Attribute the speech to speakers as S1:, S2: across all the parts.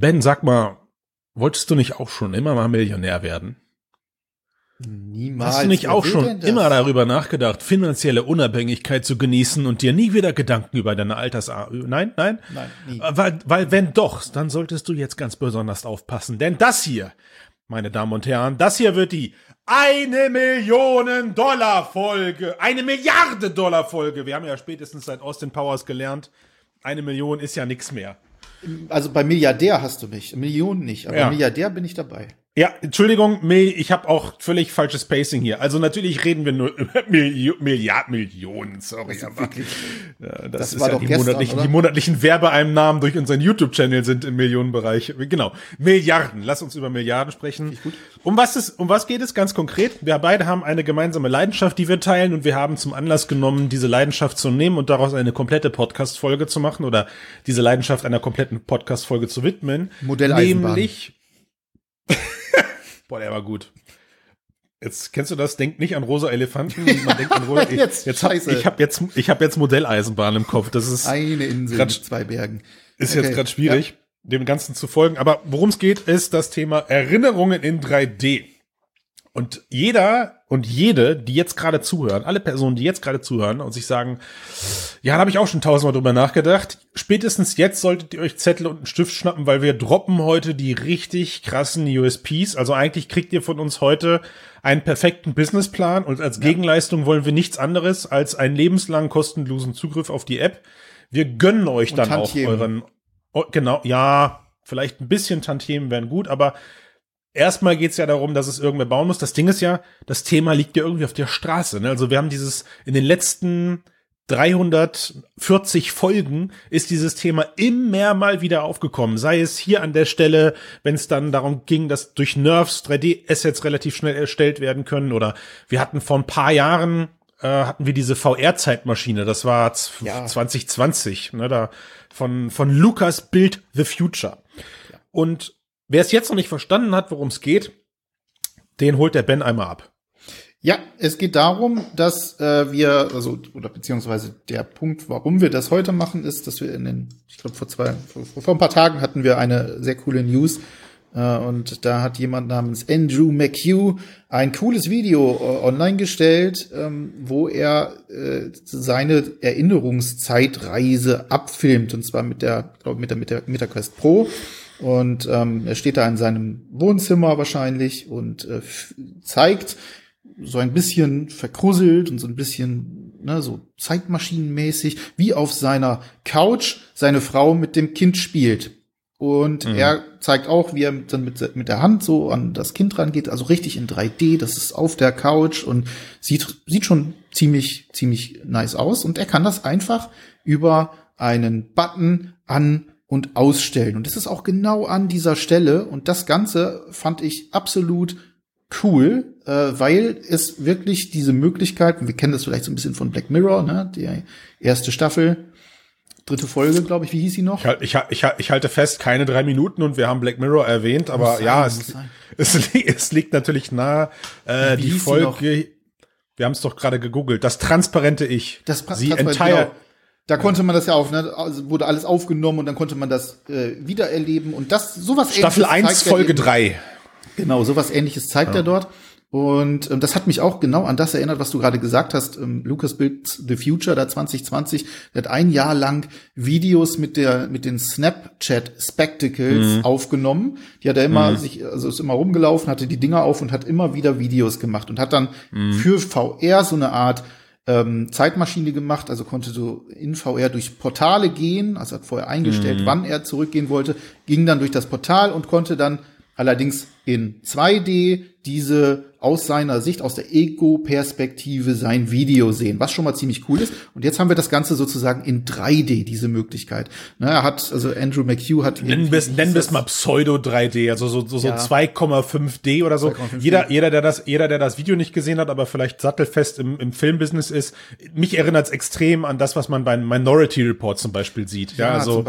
S1: Ben, sag mal, wolltest du nicht auch schon immer mal Millionär werden?
S2: Niemals.
S1: Hast du nicht
S2: Wer
S1: auch schon immer darüber nachgedacht, finanzielle Unabhängigkeit zu genießen und dir nie wieder Gedanken über deine Alters... Nein, nein?
S2: Nein, nie.
S1: Äh, Weil, weil wenn doch, dann solltest du jetzt ganz besonders aufpassen. Denn das hier, meine Damen und Herren, das hier wird die eine Millionen Dollar Folge, eine Milliarde Dollar Folge. Wir haben ja spätestens seit Austin Powers gelernt, eine Million ist ja nix mehr.
S2: Also bei Milliardär hast du mich. Millionen nicht, aber
S1: Ja.
S2: Milliardär bin ich dabei.
S1: Ja, Entschuldigung, ich habe auch völlig falsches Pacing hier. Also natürlich reden wir nur über Milli Milliard Millionen, sorry, aber ja, das,
S2: das
S1: ist
S2: war
S1: ja
S2: doch
S1: die
S2: gestern,
S1: monatlichen,
S2: oder?
S1: die monatlichen Werbeeinnahmen durch unseren YouTube-Channel sind im Millionenbereich. Genau, Milliarden. Lass uns über Milliarden sprechen. Um was es, um was geht es ganz konkret? Wir beide haben eine gemeinsame Leidenschaft, die wir teilen und wir haben zum Anlass genommen, diese Leidenschaft zu nehmen und daraus eine komplette Podcast-Folge zu machen oder diese Leidenschaft einer kompletten Podcast-Folge zu widmen.
S2: Modelleisenbahn.
S1: Nämlich Boah, der war gut. Jetzt kennst du das? Denk nicht an rosa Elefanten. Man denkt an rosa.
S2: Jetzt,
S1: jetzt hab, ich habe jetzt, ich habe jetzt Modelleisenbahn im Kopf. Das ist
S2: Eine Insel
S1: Grad-
S2: mit zwei Bergen.
S1: ist
S2: Okay.
S1: jetzt gerade schwierig, dem Ganzen zu folgen. Aber worum es geht, ist das Thema Erinnerungen in 3D. Und jeder und jede, die jetzt gerade zuhören, alle Personen, die jetzt gerade zuhören und sich sagen, ja, da habe ich auch schon tausendmal drüber nachgedacht. Spätestens jetzt solltet ihr euch Zettel und einen Stift schnappen, weil wir droppen heute die richtig krassen USPs. Also eigentlich kriegt ihr von uns heute einen perfekten Businessplan und als Gegenleistung wollen wir nichts anderes als einen lebenslangen kostenlosen Zugriff auf die App. Wir gönnen euch
S2: Und
S1: dann auch
S2: Tantiemen.
S1: euren, oh, genau, ja, vielleicht ein bisschen Tantiemen wären gut, aber erstmal geht's ja darum, dass es irgendwer bauen muss. Das Ding ist ja, das Thema liegt ja irgendwie auf der Straße. Ne? Also wir haben dieses in den letzten 340 Folgen ist dieses Thema immer mal wieder aufgekommen. Sei es hier an der Stelle, wenn es dann darum ging, dass durch Nerfs 3D-Assets relativ schnell erstellt werden können. Oder wir hatten vor ein paar Jahren äh, hatten wir diese VR-Zeitmaschine. Das war
S2: Ja.
S1: 2020. Ne? Da von von Lucas Build the Future. Und wer es jetzt noch nicht verstanden hat, worum es geht, den holt der Ben einmal ab.
S2: Ja, es geht darum, dass äh, wir, also, oder beziehungsweise der Punkt, warum wir das heute machen, ist, dass wir in den, ich glaube, vor zwei, vor, vor ein paar Tagen hatten wir eine sehr coole News. Äh, und da hat jemand namens Andrew McHugh ein cooles Video äh, online gestellt, ähm, wo er äh, seine Erinnerungszeitreise abfilmt. Und zwar mit der, glaube mit der, mit der MetaQuest Pro. Und ähm, er steht da in seinem Wohnzimmer wahrscheinlich und äh, zeigt so ein bisschen verkruselt und so ein bisschen ne, so Zeitmaschinenmäßig, wie auf seiner Couch seine Frau mit dem Kind spielt. Und er zeigt auch, wie er dann mit, mit der Hand so an das Kind rangeht, also richtig in 3D, das ist auf der Couch und sieht, sieht schon ziemlich, ziemlich nice aus. Und er kann das einfach über einen Button an und ausstellen. Und das ist auch genau an dieser Stelle. Und das Ganze fand ich absolut cool, äh, weil es wirklich diese Möglichkeit, wir kennen das vielleicht so ein bisschen von Black Mirror, ne, die erste Staffel, dritte Folge, glaube ich, wie hieß sie noch?
S1: Ich, halt- ich, ich, ich halte fest, keine drei Minuten und wir haben Black Mirror erwähnt, aber
S2: sein,
S1: ja, es, es, es liegt natürlich nahe. Äh,
S2: Wie
S1: die Folge, wir haben es doch gerade gegoogelt, das transparente Ich.
S2: Das
S1: Sie entire,
S2: genau. Da konnte man das ja auch, ne, also wurde alles aufgenommen und dann konnte man das äh, wiedererleben und das sowas
S1: Staffel
S2: Ähnliches
S1: 1,
S2: zeigt er
S1: Folge
S2: eben-
S1: 3.
S2: Genau, sowas ähnliches zeigt er dort. Und ähm, das hat mich auch genau an das erinnert, was du gerade gesagt hast. Ähm, Lucas Builds the Future, da 2020, der hat ein Jahr lang Videos mit der mit den Snapchat Spectacles aufgenommen. Die hat er immer sich, also ist immer rumgelaufen, hatte die Dinger auf und hat immer wieder Videos gemacht und hat dann für VR so eine Art ähm, Zeitmaschine gemacht, also konnte so in VR durch Portale gehen, also hat vorher eingestellt, wann er zurückgehen wollte, ging dann durch das Portal und konnte dann allerdings in 2D diese aus seiner Sicht, aus der Ego-Perspektive sein Video sehen, was schon mal ziemlich cool ist. Und jetzt haben wir das Ganze sozusagen in 3D, diese Möglichkeit. Ne, er hat, also Andrew McHugh hat
S1: Nennen wir es nennen wir es mal Pseudo 3D, also so, so, so
S2: Ja.
S1: 2,5D oder so.
S2: 2,5D.
S1: Jeder, jeder, der das, jeder, der das Video nicht gesehen hat, aber vielleicht sattelfest im, im Filmbusiness ist, mich erinnert es extrem an das, was man beim Minority Report zum Beispiel sieht. Ja,
S2: Ja,
S1: also,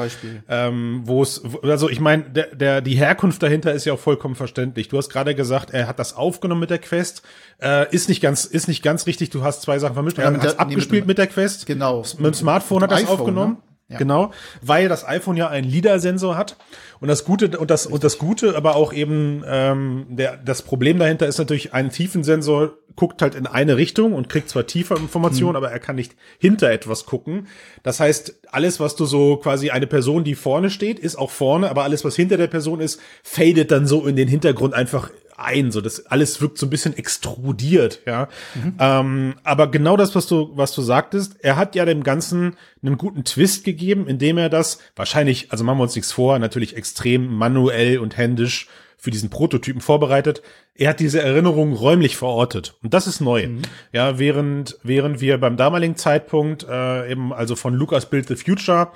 S1: ähm, wo es, also ich meine, der, der, die Herkunft dahinter ist ja auch vollkommen verständlich. Du hast gerade gesagt, er hat das aufgenommen mit der Quest, äh, ist nicht ganz, ist nicht ganz richtig. Du hast zwei Sachen vermischt.
S2: Ja,
S1: er
S2: mit
S1: hat
S2: der- nee,
S1: abgespielt
S2: mit
S1: mit der Quest.
S2: Genau.
S1: Mit dem Smartphone hat
S2: Mit dem
S1: das
S2: iPhone,
S1: aufgenommen.
S2: ne?
S1: Ja. Genau, weil das iPhone ja einen LIDAR-Sensor hat und das Gute und das und das Gute, aber auch eben ähm, der das Problem dahinter ist natürlich ein Tiefensensor guckt halt in eine Richtung und kriegt zwar tiefer Informationen, mhm. aber er kann nicht hinter etwas gucken. Das heißt, alles, was du so quasi eine Person, die vorne steht, ist auch vorne, aber alles, was hinter der Person ist, fadet dann so in den Hintergrund einfach ein. So, das alles wirkt so ein bisschen extrudiert, ja. Mhm. Ähm, aber genau das, was du, was du sagtest, er hat ja dem Ganzen einen guten Twist gegeben, indem er das wahrscheinlich, also machen wir uns nichts vor, natürlich extrem manuell und händisch für diesen Prototypen vorbereitet. Er hat diese Erinnerung räumlich verortet. Und das ist neu. Mhm. Ja, während, während wir beim damaligen Zeitpunkt äh, eben also von Lucas Build the Future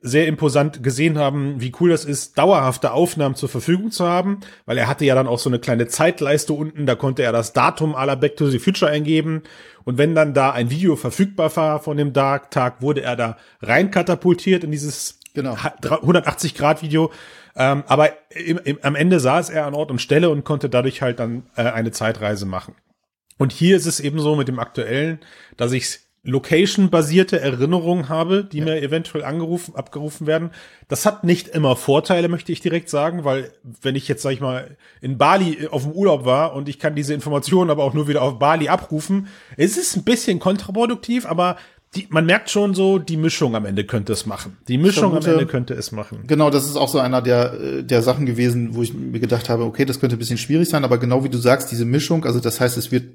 S1: sehr imposant gesehen haben, wie cool das ist, dauerhafte Aufnahmen zur Verfügung zu haben, weil er hatte ja dann auch so eine kleine Zeitleiste unten, da konnte er das Datum aller Back to the Future eingeben und wenn dann da ein Video verfügbar war von dem Dark Tag, wurde er da rein katapultiert in dieses genau. 180 Grad Video. Ähm, aber im, im, am Ende saß er an Ort und Stelle und konnte dadurch halt dann äh, eine Zeitreise machen. Und hier ist es eben so mit dem aktuellen, dass ich Location-basierte Erinnerungen habe, die ja. mir eventuell angerufen, abgerufen werden. Das hat nicht immer Vorteile, möchte ich direkt sagen, weil wenn ich jetzt, sag ich mal, in Bali auf dem Urlaub war und ich kann diese Informationen aber auch nur wieder auf Bali abrufen, es ist ein bisschen kontraproduktiv, aber die, man merkt schon so, die Mischung am Ende könnte es machen. Die Mischung Vermute, am Ende könnte es machen.
S2: Genau, das ist auch so einer der, äh, der Sachen gewesen, wo ich mir gedacht habe, okay, das könnte ein bisschen schwierig sein, aber genau wie du sagst, diese Mischung, also das heißt, es wird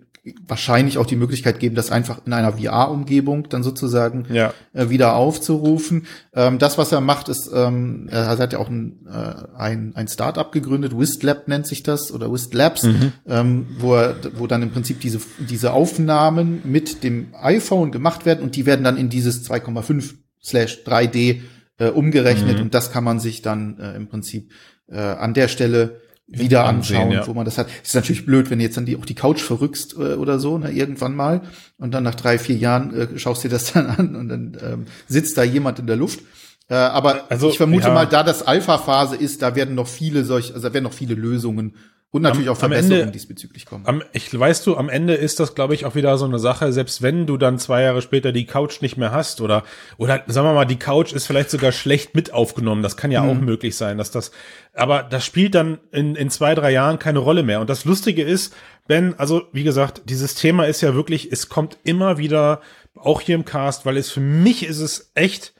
S2: wahrscheinlich auch die Möglichkeit geben, das einfach in einer VR-Umgebung dann sozusagen ja. äh, wieder aufzurufen. Ähm, das, was er macht, ist, ähm, er hat ja auch ein, äh, ein, ein Start-up gegründet, Wistlab nennt sich das, oder Wistlabs, mhm. ähm, wo, er, wo dann im Prinzip diese, diese Aufnahmen mit dem iPhone gemacht werden und die werden dann in dieses 2,5 slash 3D äh, umgerechnet mhm. und das kann man sich dann äh, im Prinzip äh, an der Stelle wieder anschauen, ansehen, ja. wo man das hat. Ist natürlich blöd, wenn du jetzt dann die, auch die Couch verrückst äh, oder so, ne, irgendwann mal. Und dann nach drei, vier Jahren äh, schaust dir das dann an und dann ähm, sitzt da jemand in der Luft. Äh, aber also, ich vermute ja. mal, da das Alpha-Phase ist, da werden noch viele solch, also da werden noch viele Lösungen und natürlich am, auch Verbesserungen Ende, diesbezüglich kommen.
S1: Am, ich weißt du, am Ende ist das, glaube ich, auch wieder so eine Sache, selbst wenn du dann zwei Jahre später die Couch nicht mehr hast oder, oder sagen wir mal, die Couch ist vielleicht sogar schlecht mit aufgenommen. Das kann ja mhm. auch möglich sein, dass das, aber das spielt dann in, in zwei, drei Jahren keine Rolle mehr. Und das Lustige ist, Ben, also wie gesagt, dieses Thema ist ja wirklich, es kommt immer wieder, auch hier im Cast, weil es für mich ist es echt,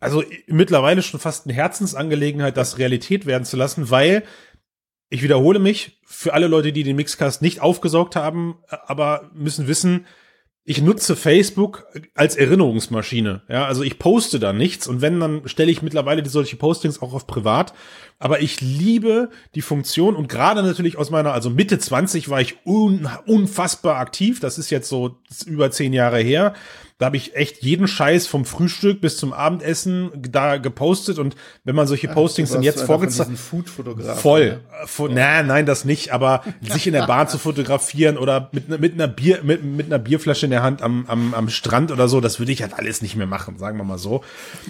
S1: also mittlerweile schon fast eine Herzensangelegenheit, das Realität werden zu lassen, weil ich wiederhole mich, für alle Leute, die den Mixcast nicht aufgesaugt haben, aber müssen wissen, ich nutze Facebook als Erinnerungsmaschine. Ja, also ich poste da nichts und wenn, dann stelle ich mittlerweile die solche Postings auch auf privat. Aber ich liebe die Funktion und gerade natürlich aus meiner, also Mitte 20 war ich un, unfassbar aktiv. Das ist jetzt so über zehn Jahre her. Da habe ich echt jeden Scheiß vom Frühstück bis zum Abendessen da gepostet und wenn man solche Postings ja, dann jetzt vorgezeigt voll, ja. Voll, ja. nein, nein, das nicht, aber sich in der Bahn zu fotografieren oder mit, mit einer Bier mit, mit einer Bierflasche in der Hand am, am, am Strand oder so, das würde ich halt alles nicht mehr machen, sagen wir mal so.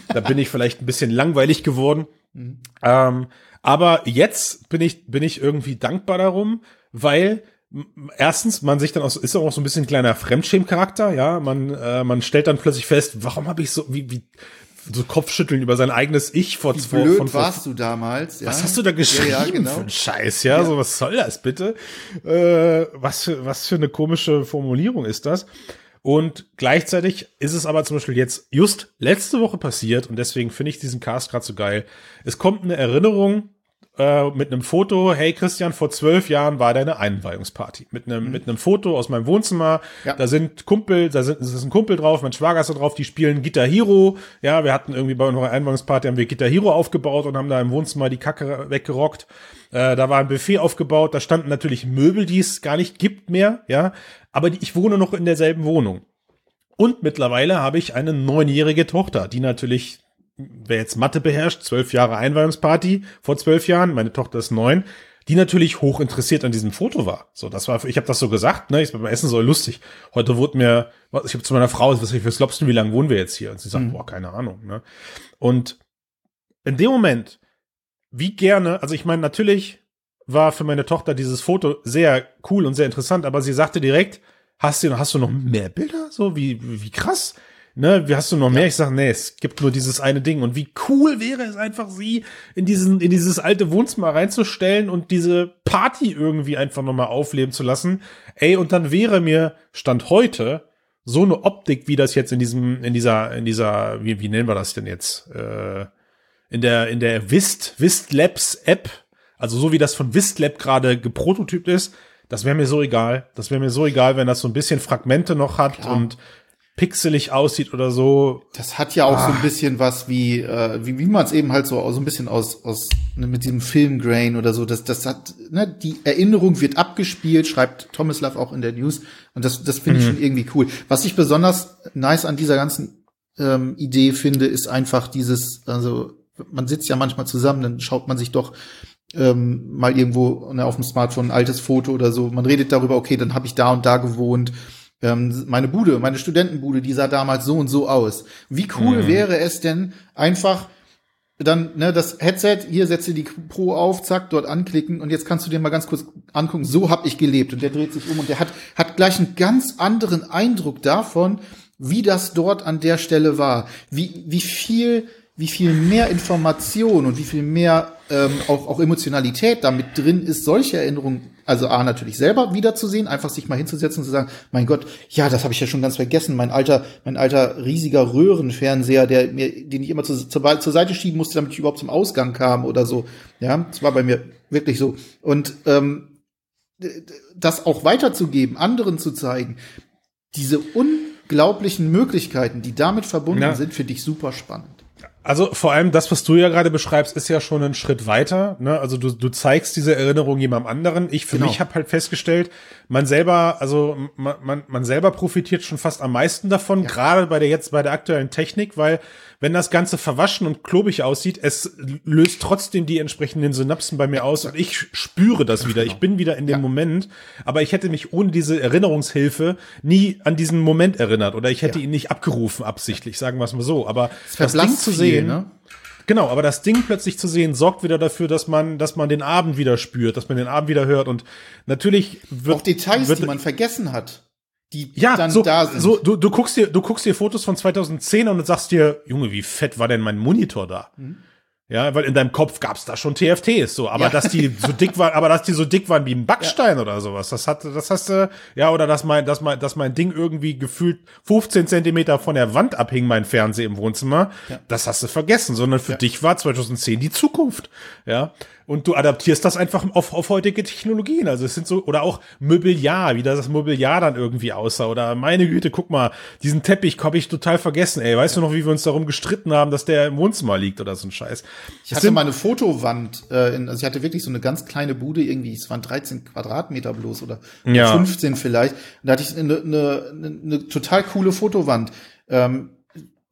S1: Da bin ich vielleicht ein bisschen langweilig geworden. Mhm. Ähm, aber jetzt bin ich bin ich irgendwie dankbar darum, weil erstens, man sich dann auch, ist auch so ein bisschen ein kleiner Fremdschämcharakter, ja, man, äh, man stellt dann plötzlich fest, warum habe ich so, wie, wie, so Kopfschütteln über sein eigenes Ich vor
S2: Wie blöd von, warst du damals?
S1: Ja? Was hast du da geschrieben ja, ja, genau. für einen Scheiß, ja? ja? So, was soll das bitte? Äh, was, für, was für eine komische Formulierung ist das? Und gleichzeitig ist es aber zum Beispiel jetzt just letzte Woche passiert und deswegen finde ich diesen Cast gerade so geil. Es kommt eine Erinnerung äh, mit einem Foto, hey Christian, vor zwölf Jahren war deine Einweihungsparty. Mit einem, mhm. mit einem Foto aus meinem Wohnzimmer. Ja. Da sind Kumpel, da sind, ist ein Kumpel drauf, mein Schwager ist da drauf, die spielen Guitar Hero. Ja, wir hatten irgendwie bei unserer Einweihungsparty haben wir Guitar Hero aufgebaut und haben da im Wohnzimmer die Kacke weggerockt. Äh, da war ein Buffet aufgebaut, da standen natürlich Möbel, die es gar nicht gibt mehr, ja. Aber die, ich wohne noch in derselben Wohnung. Und mittlerweile habe ich eine neunjährige Tochter, die natürlich wer jetzt Mathe beherrscht, zwölf Jahre Einweihungsparty vor zwölf Jahren, meine Tochter ist neun, die natürlich hoch interessiert an diesem Foto war. So, das war, ich habe das so gesagt, ne, ich beim Essen so lustig. Heute wurde mir, ich habe zu meiner Frau, was, was glaubst du, wie lange wohnen wir jetzt hier? Und sie sagt, mhm. boah, keine Ahnung. Ne? Und in dem Moment, wie gerne, also ich meine, natürlich war für meine Tochter dieses Foto sehr cool und sehr interessant, aber sie sagte direkt, hast du, hast du noch mehr Bilder? So, wie, wie krass ne, wie hast du noch mehr? Ich sage, nee, es gibt nur dieses eine Ding. Und wie cool wäre es einfach, sie in diesen, in dieses alte Wohnzimmer reinzustellen und diese Party irgendwie einfach nochmal aufleben zu lassen. Ey, und dann wäre mir Stand heute so eine Optik, wie das jetzt in diesem, in dieser, in dieser, wie, wie nennen wir das denn jetzt? Äh, in der, in der Vist, Vist Labs App, also so wie das von Vist Lab gerade geprototypt ist, das wäre mir so egal. Das wäre mir so egal, wenn das so ein bisschen Fragmente noch hat Klar. und pixelig aussieht oder so.
S2: Das hat ja auch ah. so ein ah. bisschen was wie, äh, wie, wie man es eben halt so, so ein bisschen aus, aus ne, mit diesem Filmgrain oder so. Das, das hat, ne, die Erinnerung wird abgespielt, schreibt Tomislav auch in der News. Und das, das finde ich mhm. schon irgendwie cool. Was ich besonders nice an dieser ganzen ähm, Idee finde, ist einfach dieses, also man sitzt ja manchmal zusammen, dann schaut man sich doch ähm, mal irgendwo ne, auf dem Smartphone ein altes Foto oder so. Man redet darüber, okay, dann habe ich da und da gewohnt ähm, meine Bude, meine Studentenbude, die sah damals so und so aus. Wie cool mhm. wäre es denn einfach dann ne, das Headset, hier setze die Pro auf, zack, dort anklicken und jetzt kannst du dir mal ganz kurz angucken, so hab ich gelebt und der dreht sich um und der hat hat gleich einen ganz anderen Eindruck davon, wie das dort an der Stelle war, wie wie viel wie viel mehr Information und wie viel mehr ähm, auch, auch Emotionalität damit drin ist, solche Erinnerungen, also A, natürlich selber wiederzusehen, einfach sich mal hinzusetzen und zu sagen, mein Gott, ja, das habe ich ja schon ganz vergessen, mein alter, mein alter riesiger Röhrenfernseher, der mir, den ich immer zu, zur, zur Seite schieben musste, damit ich überhaupt zum Ausgang kam oder so. Ja, das war bei mir wirklich so. Und ähm, das auch weiterzugeben, anderen zu zeigen, diese unglaublichen Möglichkeiten, die damit verbunden ja. sind, finde ich super spannend.
S1: Also vor allem das, was du ja gerade beschreibst, ist ja schon ein Schritt weiter. Ne? Also du, du zeigst diese Erinnerung jemandem anderen. Ich für genau. mich habe halt festgestellt, man selber, also man, man, man selber profitiert schon fast am meisten davon, ja. gerade bei der jetzt bei der aktuellen Technik, weil wenn das Ganze verwaschen und klobig aussieht, es löst trotzdem die entsprechenden Synapsen bei mir aus und ich spüre das wieder. Ich genau. bin wieder in dem ja. Moment, aber ich hätte mich ohne diese Erinnerungshilfe nie an diesen Moment erinnert oder ich hätte ja. ihn nicht abgerufen absichtlich, sagen wir es mal so. Aber das, das Ding zu sehen, ne? Genau, aber das Ding plötzlich zu sehen, sorgt wieder dafür, dass man, dass man den Abend wieder spürt, dass man den Abend wieder hört und natürlich
S2: wird auch Details, wird, die man vergessen hat die
S1: ja, dann so, da sind. So, du, du guckst dir, du guckst dir Fotos von 2010 und sagst dir, Junge, wie fett war denn mein Monitor da? Mhm. Ja, weil in deinem Kopf gab's da schon TFTs, so, aber ja. dass die so dick waren, aber dass die so dick waren wie ein Backstein ja. oder sowas, das hat, das hast du, ja, oder dass mein, dass mein, dass mein Ding irgendwie gefühlt 15 Zentimeter von der Wand abhing, mein Fernseher im Wohnzimmer, ja. das hast du vergessen, sondern für dich war 2010 die Zukunft, ja und du adaptierst das einfach auf, auf heutige Technologien. Also es sind so, oder auch Mobiliar, wie das Mobiliar dann irgendwie aussah. Oder meine Güte, guck mal, diesen Teppich habe ich total vergessen. Ey, weißt du noch, wie wir uns darum gestritten haben, dass der im Wohnzimmer liegt oder so ein Scheiß?
S2: Ich hatte mal eine Fotowand, äh, in, also ich hatte wirklich so eine ganz kleine Bude irgendwie, es waren 13 Quadratmeter bloß oder ja. 15 vielleicht. Und da hatte ich eine, eine, eine, eine total coole Fotowand. Ähm,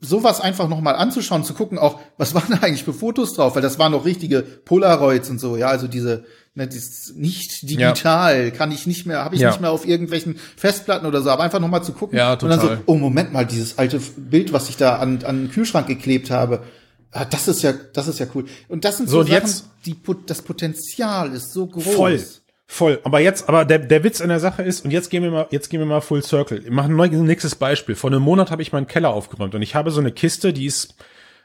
S2: sowas einfach noch mal anzuschauen, zu gucken, auch was waren da eigentlich für Fotos drauf, weil das waren noch richtige Polaroids und so, ja, also diese ne, dieses nicht digital, ja. kann ich nicht mehr, habe ich ja. nicht mehr auf irgendwelchen Festplatten oder so, aber einfach noch mal zu gucken
S1: ja, total.
S2: und dann so, oh Moment mal, dieses alte Bild, was ich da an an den Kühlschrank geklebt habe, ah, das ist ja, das ist ja cool. Und das sind so, so Sachen, jetzt, die das Potenzial ist so groß.
S1: Voll. Voll. Aber jetzt, aber der, der Witz in der Sache ist, und jetzt gehen wir mal, jetzt gehen wir mal full circle. Ich mache ein nächstes Beispiel. Vor einem Monat habe ich meinen Keller aufgeräumt und ich habe so eine Kiste, die ist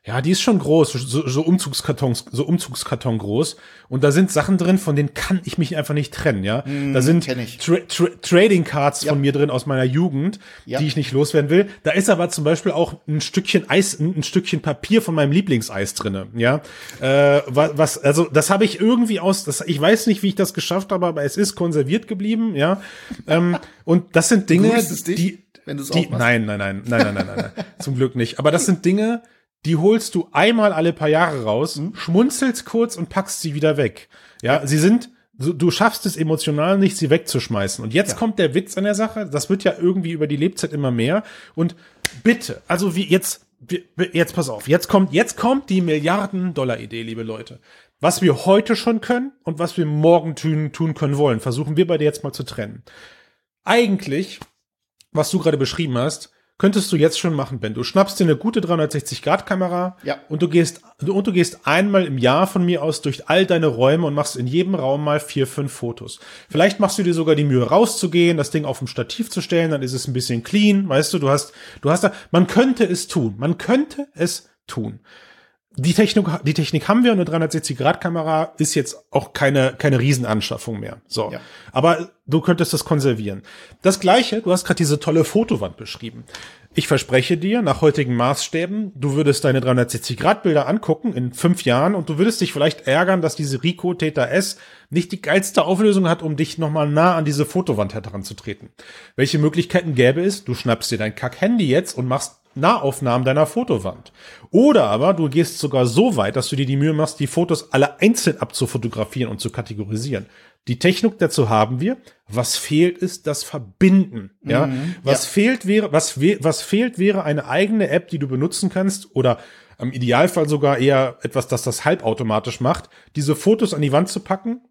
S1: ja, die ist schon groß, so, so Umzugskartons, so Umzugskarton groß. Und da sind Sachen drin, von denen kann ich mich einfach nicht trennen, ja. Mm, da sind tra tra Trading Cards ja. von mir drin aus meiner Jugend, ja. die ich nicht loswerden will. Da ist aber zum Beispiel auch ein Stückchen Eis, ein, Stückchen Papier von meinem Lieblingseis drinne, ja. Äh, was, also das habe ich irgendwie aus, das, ich weiß nicht, wie ich das geschafft habe, aber es ist konserviert geblieben, ja. ähm, und das sind Dinge, die, wenn du es Nein, nein, nein, nein, nein, nein, nein, nein. zum Glück nicht. Aber das sind Dinge, die holst du einmal alle paar Jahre raus, mhm. schmunzelst kurz und packst sie wieder weg. Ja, sie sind, du schaffst es emotional nicht, sie wegzuschmeißen. Und jetzt ja. kommt der Witz an der Sache, das wird ja irgendwie über die Lebzeit immer mehr. Und bitte, also wie jetzt, jetzt pass auf, jetzt kommt, jetzt kommt die Milliarden-Dollar-Idee, liebe Leute. Was wir heute schon können und was wir morgen tun, tun können wollen, versuchen wir beide jetzt mal zu trennen. Eigentlich, was du gerade beschrieben hast, könntest du jetzt schon machen, Ben. Du schnappst dir eine gute 360-Grad-Kamera
S2: Ja.
S1: und du gehst und du gehst einmal im Jahr von mir aus durch all deine Räume und machst in jedem Raum mal vier, fünf Fotos. Vielleicht machst du dir sogar die Mühe rauszugehen, das Ding auf dem Stativ zu stellen, dann ist es ein bisschen clean, weißt du, du hast, du hast da, man könnte es tun, man könnte es tun. Die Technik, die Technik haben wir und eine 360-Grad-Kamera ist jetzt auch keine, keine Riesenanschaffung mehr. So.
S2: Ja.
S1: Aber du könntest das konservieren. Das gleiche, du hast gerade diese tolle Fotowand beschrieben. Ich verspreche dir, nach heutigen Maßstäben, du würdest deine 360-Grad-Bilder angucken in fünf Jahren und du würdest dich vielleicht ärgern, dass diese Ricoh Theta S nicht die geilste Auflösung hat, um dich nochmal nah an diese Fotowand heranzutreten. Welche Möglichkeiten gäbe es? Du schnappst dir dein Kack-Handy jetzt und machst Nahaufnahmen deiner Fotowand. Oder aber du gehst sogar so weit, dass du dir die Mühe machst, die Fotos alle einzeln abzufotografieren und zu kategorisieren. Die Technik dazu haben wir. Was fehlt ist das Verbinden. Ja, was
S2: ja.
S1: fehlt wäre, was, was fehlt wäre eine eigene App, die du benutzen kannst oder im Idealfall sogar eher etwas, das das halbautomatisch macht, diese Fotos an die Wand zu packen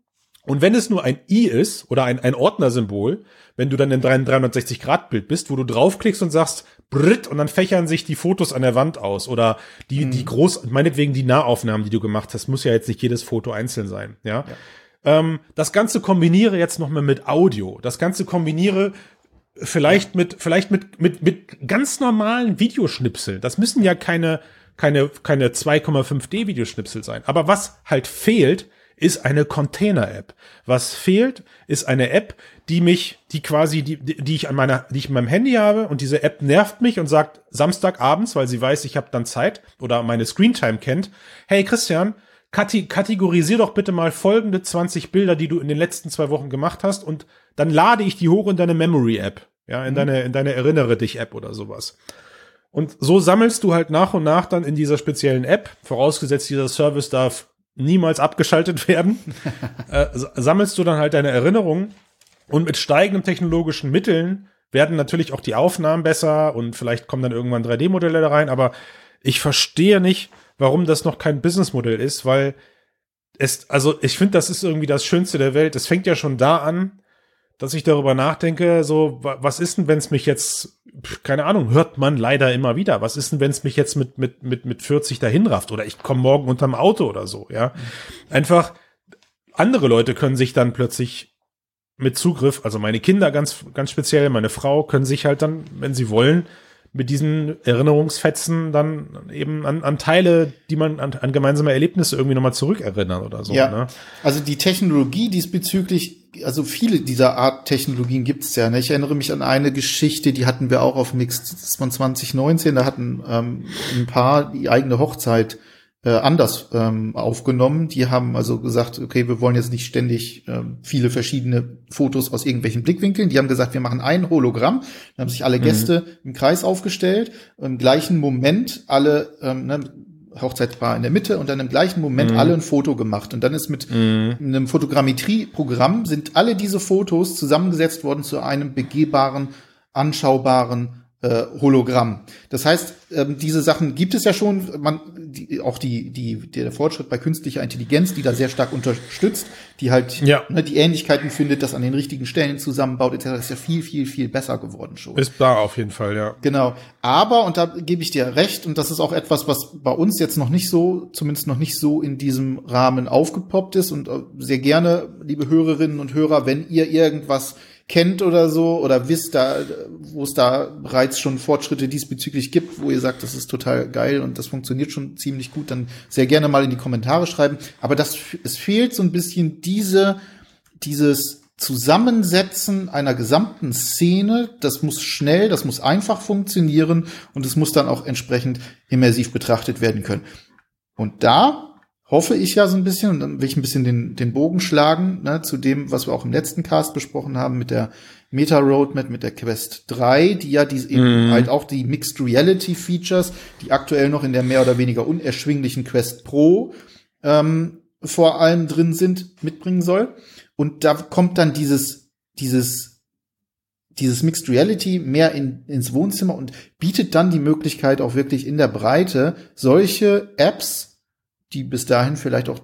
S1: und wenn es nur ein i ist oder ein, ein Ordnersymbol, wenn du dann im 360-Grad-Bild bist, wo du draufklickst und sagst, Britt, und dann fächern sich die Fotos an der Wand aus oder die, die groß, meinetwegen die Nahaufnahmen, die du gemacht hast, muss ja jetzt nicht jedes Foto einzeln sein, ja. Ähm, das Ganze kombiniere jetzt noch mal mit Audio. Das Ganze kombiniere vielleicht mit, vielleicht mit, mit, mit ganz normalen Videoschnipseln. Das müssen ja keine, keine, keine 2,5D Videoschnipsel sein. Aber was halt fehlt, ist eine Container-App. Was fehlt, ist eine App, die mich, die quasi, die, die die ich an meiner, die ich in meinem Handy habe und diese App nervt mich und sagt Samstagabends, weil sie weiß, ich habe dann Zeit oder meine Screentime kennt, hey Christian, kati kategorisier doch bitte mal folgende 20 Bilder, die du in den letzten zwei Wochen gemacht hast und dann lade ich die hoch in deine Memory-App, ja, in deine, in deine Erinnere dich App oder sowas. Und so sammelst du halt nach und nach dann in dieser speziellen App, vorausgesetzt dieser Service darf niemals abgeschaltet werden, äh, sammelst du dann halt deine Erinnerungen und mit steigenden technologischen Mitteln werden natürlich auch die Aufnahmen besser und vielleicht kommen dann irgendwann 3D-Modelle da rein, aber ich verstehe nicht, warum das noch kein Businessmodell ist, weil es, also ich finde, das ist irgendwie das Schönste der Welt. Es fängt ja schon da an, dass ich darüber nachdenke, so, wa- was ist denn, wenn es mich jetzt, keine Ahnung, hört man leider immer wieder, was ist denn, wenn es mich jetzt mit, mit, mit, mit 40 dahin rafft oder ich komme morgen unterm Auto oder so, ja. Einfach, andere Leute können sich dann plötzlich mit Zugriff, also meine Kinder ganz, ganz speziell, meine Frau, können sich halt dann, wenn sie wollen, mit diesen Erinnerungsfetzen dann eben an, an Teile, die man an, an gemeinsame Erlebnisse irgendwie nochmal zurückerinnern oder so.
S2: Ja,
S1: Ne?
S2: also die Technologie diesbezüglich, also viele dieser Art Technologien gibt es ja. Ne? Ich erinnere mich an eine Geschichte, die hatten wir auch auf Mix das ist von 2019. Da hatten ähm, ein paar die eigene Hochzeit äh, anders ähm, aufgenommen. Die haben also gesagt, okay, wir wollen jetzt nicht ständig ähm, viele verschiedene Fotos aus irgendwelchen Blickwinkeln. Die haben gesagt, wir machen ein Hologramm. Dann haben sich alle Gäste im Kreis aufgestellt. Im gleichen Moment alle, ähm, ne, Hochzeit war in der Mitte und dann im gleichen Moment alle ein Foto gemacht. Und dann ist mit einem Fotogrammetrie-Programm sind alle diese Fotos zusammengesetzt worden zu einem begehbaren, anschaubaren äh, Hologramm. Das heißt, ähm, diese Sachen gibt es ja schon, man, die, auch die, die, der Fortschritt bei künstlicher Intelligenz, die da sehr stark unterstützt, die halt
S1: Ja.
S2: ne, die Ähnlichkeiten findet, das an den richtigen Stellen zusammenbaut, etc., ist ja viel, viel, viel besser geworden schon.
S1: Ist da auf jeden Fall, ja.
S2: Genau. Aber, und da gebe ich dir recht, und das ist auch etwas, was bei uns jetzt noch nicht so, zumindest noch nicht so in diesem Rahmen aufgepoppt ist. Und äh, sehr gerne, liebe Hörerinnen und Hörer, wenn ihr irgendwas kennt oder so, oder wisst da, wo es da bereits schon Fortschritte diesbezüglich gibt, wo ihr sagt, das ist total geil und das funktioniert schon ziemlich gut, dann sehr gerne mal in die Kommentare schreiben. Aber das, es fehlt so ein bisschen diese, dieses Zusammensetzen einer gesamten Szene, das muss schnell, das muss einfach funktionieren und es muss dann auch entsprechend immersiv betrachtet werden können. Und da hoffe ich ja so ein bisschen, und dann will ich ein bisschen den, den Bogen schlagen, ne, zu dem, was wir auch im letzten Cast besprochen haben mit der Meta Roadmap, mit der Quest 3, die ja die eben halt auch die Mixed Reality Features, die aktuell noch in der mehr oder weniger unerschwinglichen Quest Pro ähm, vor allem drin sind, mitbringen soll. Und da kommt dann dieses, dieses, dieses Mixed Reality mehr in, ins Wohnzimmer und bietet dann die Möglichkeit auch wirklich in der Breite solche Apps, die bis dahin vielleicht auch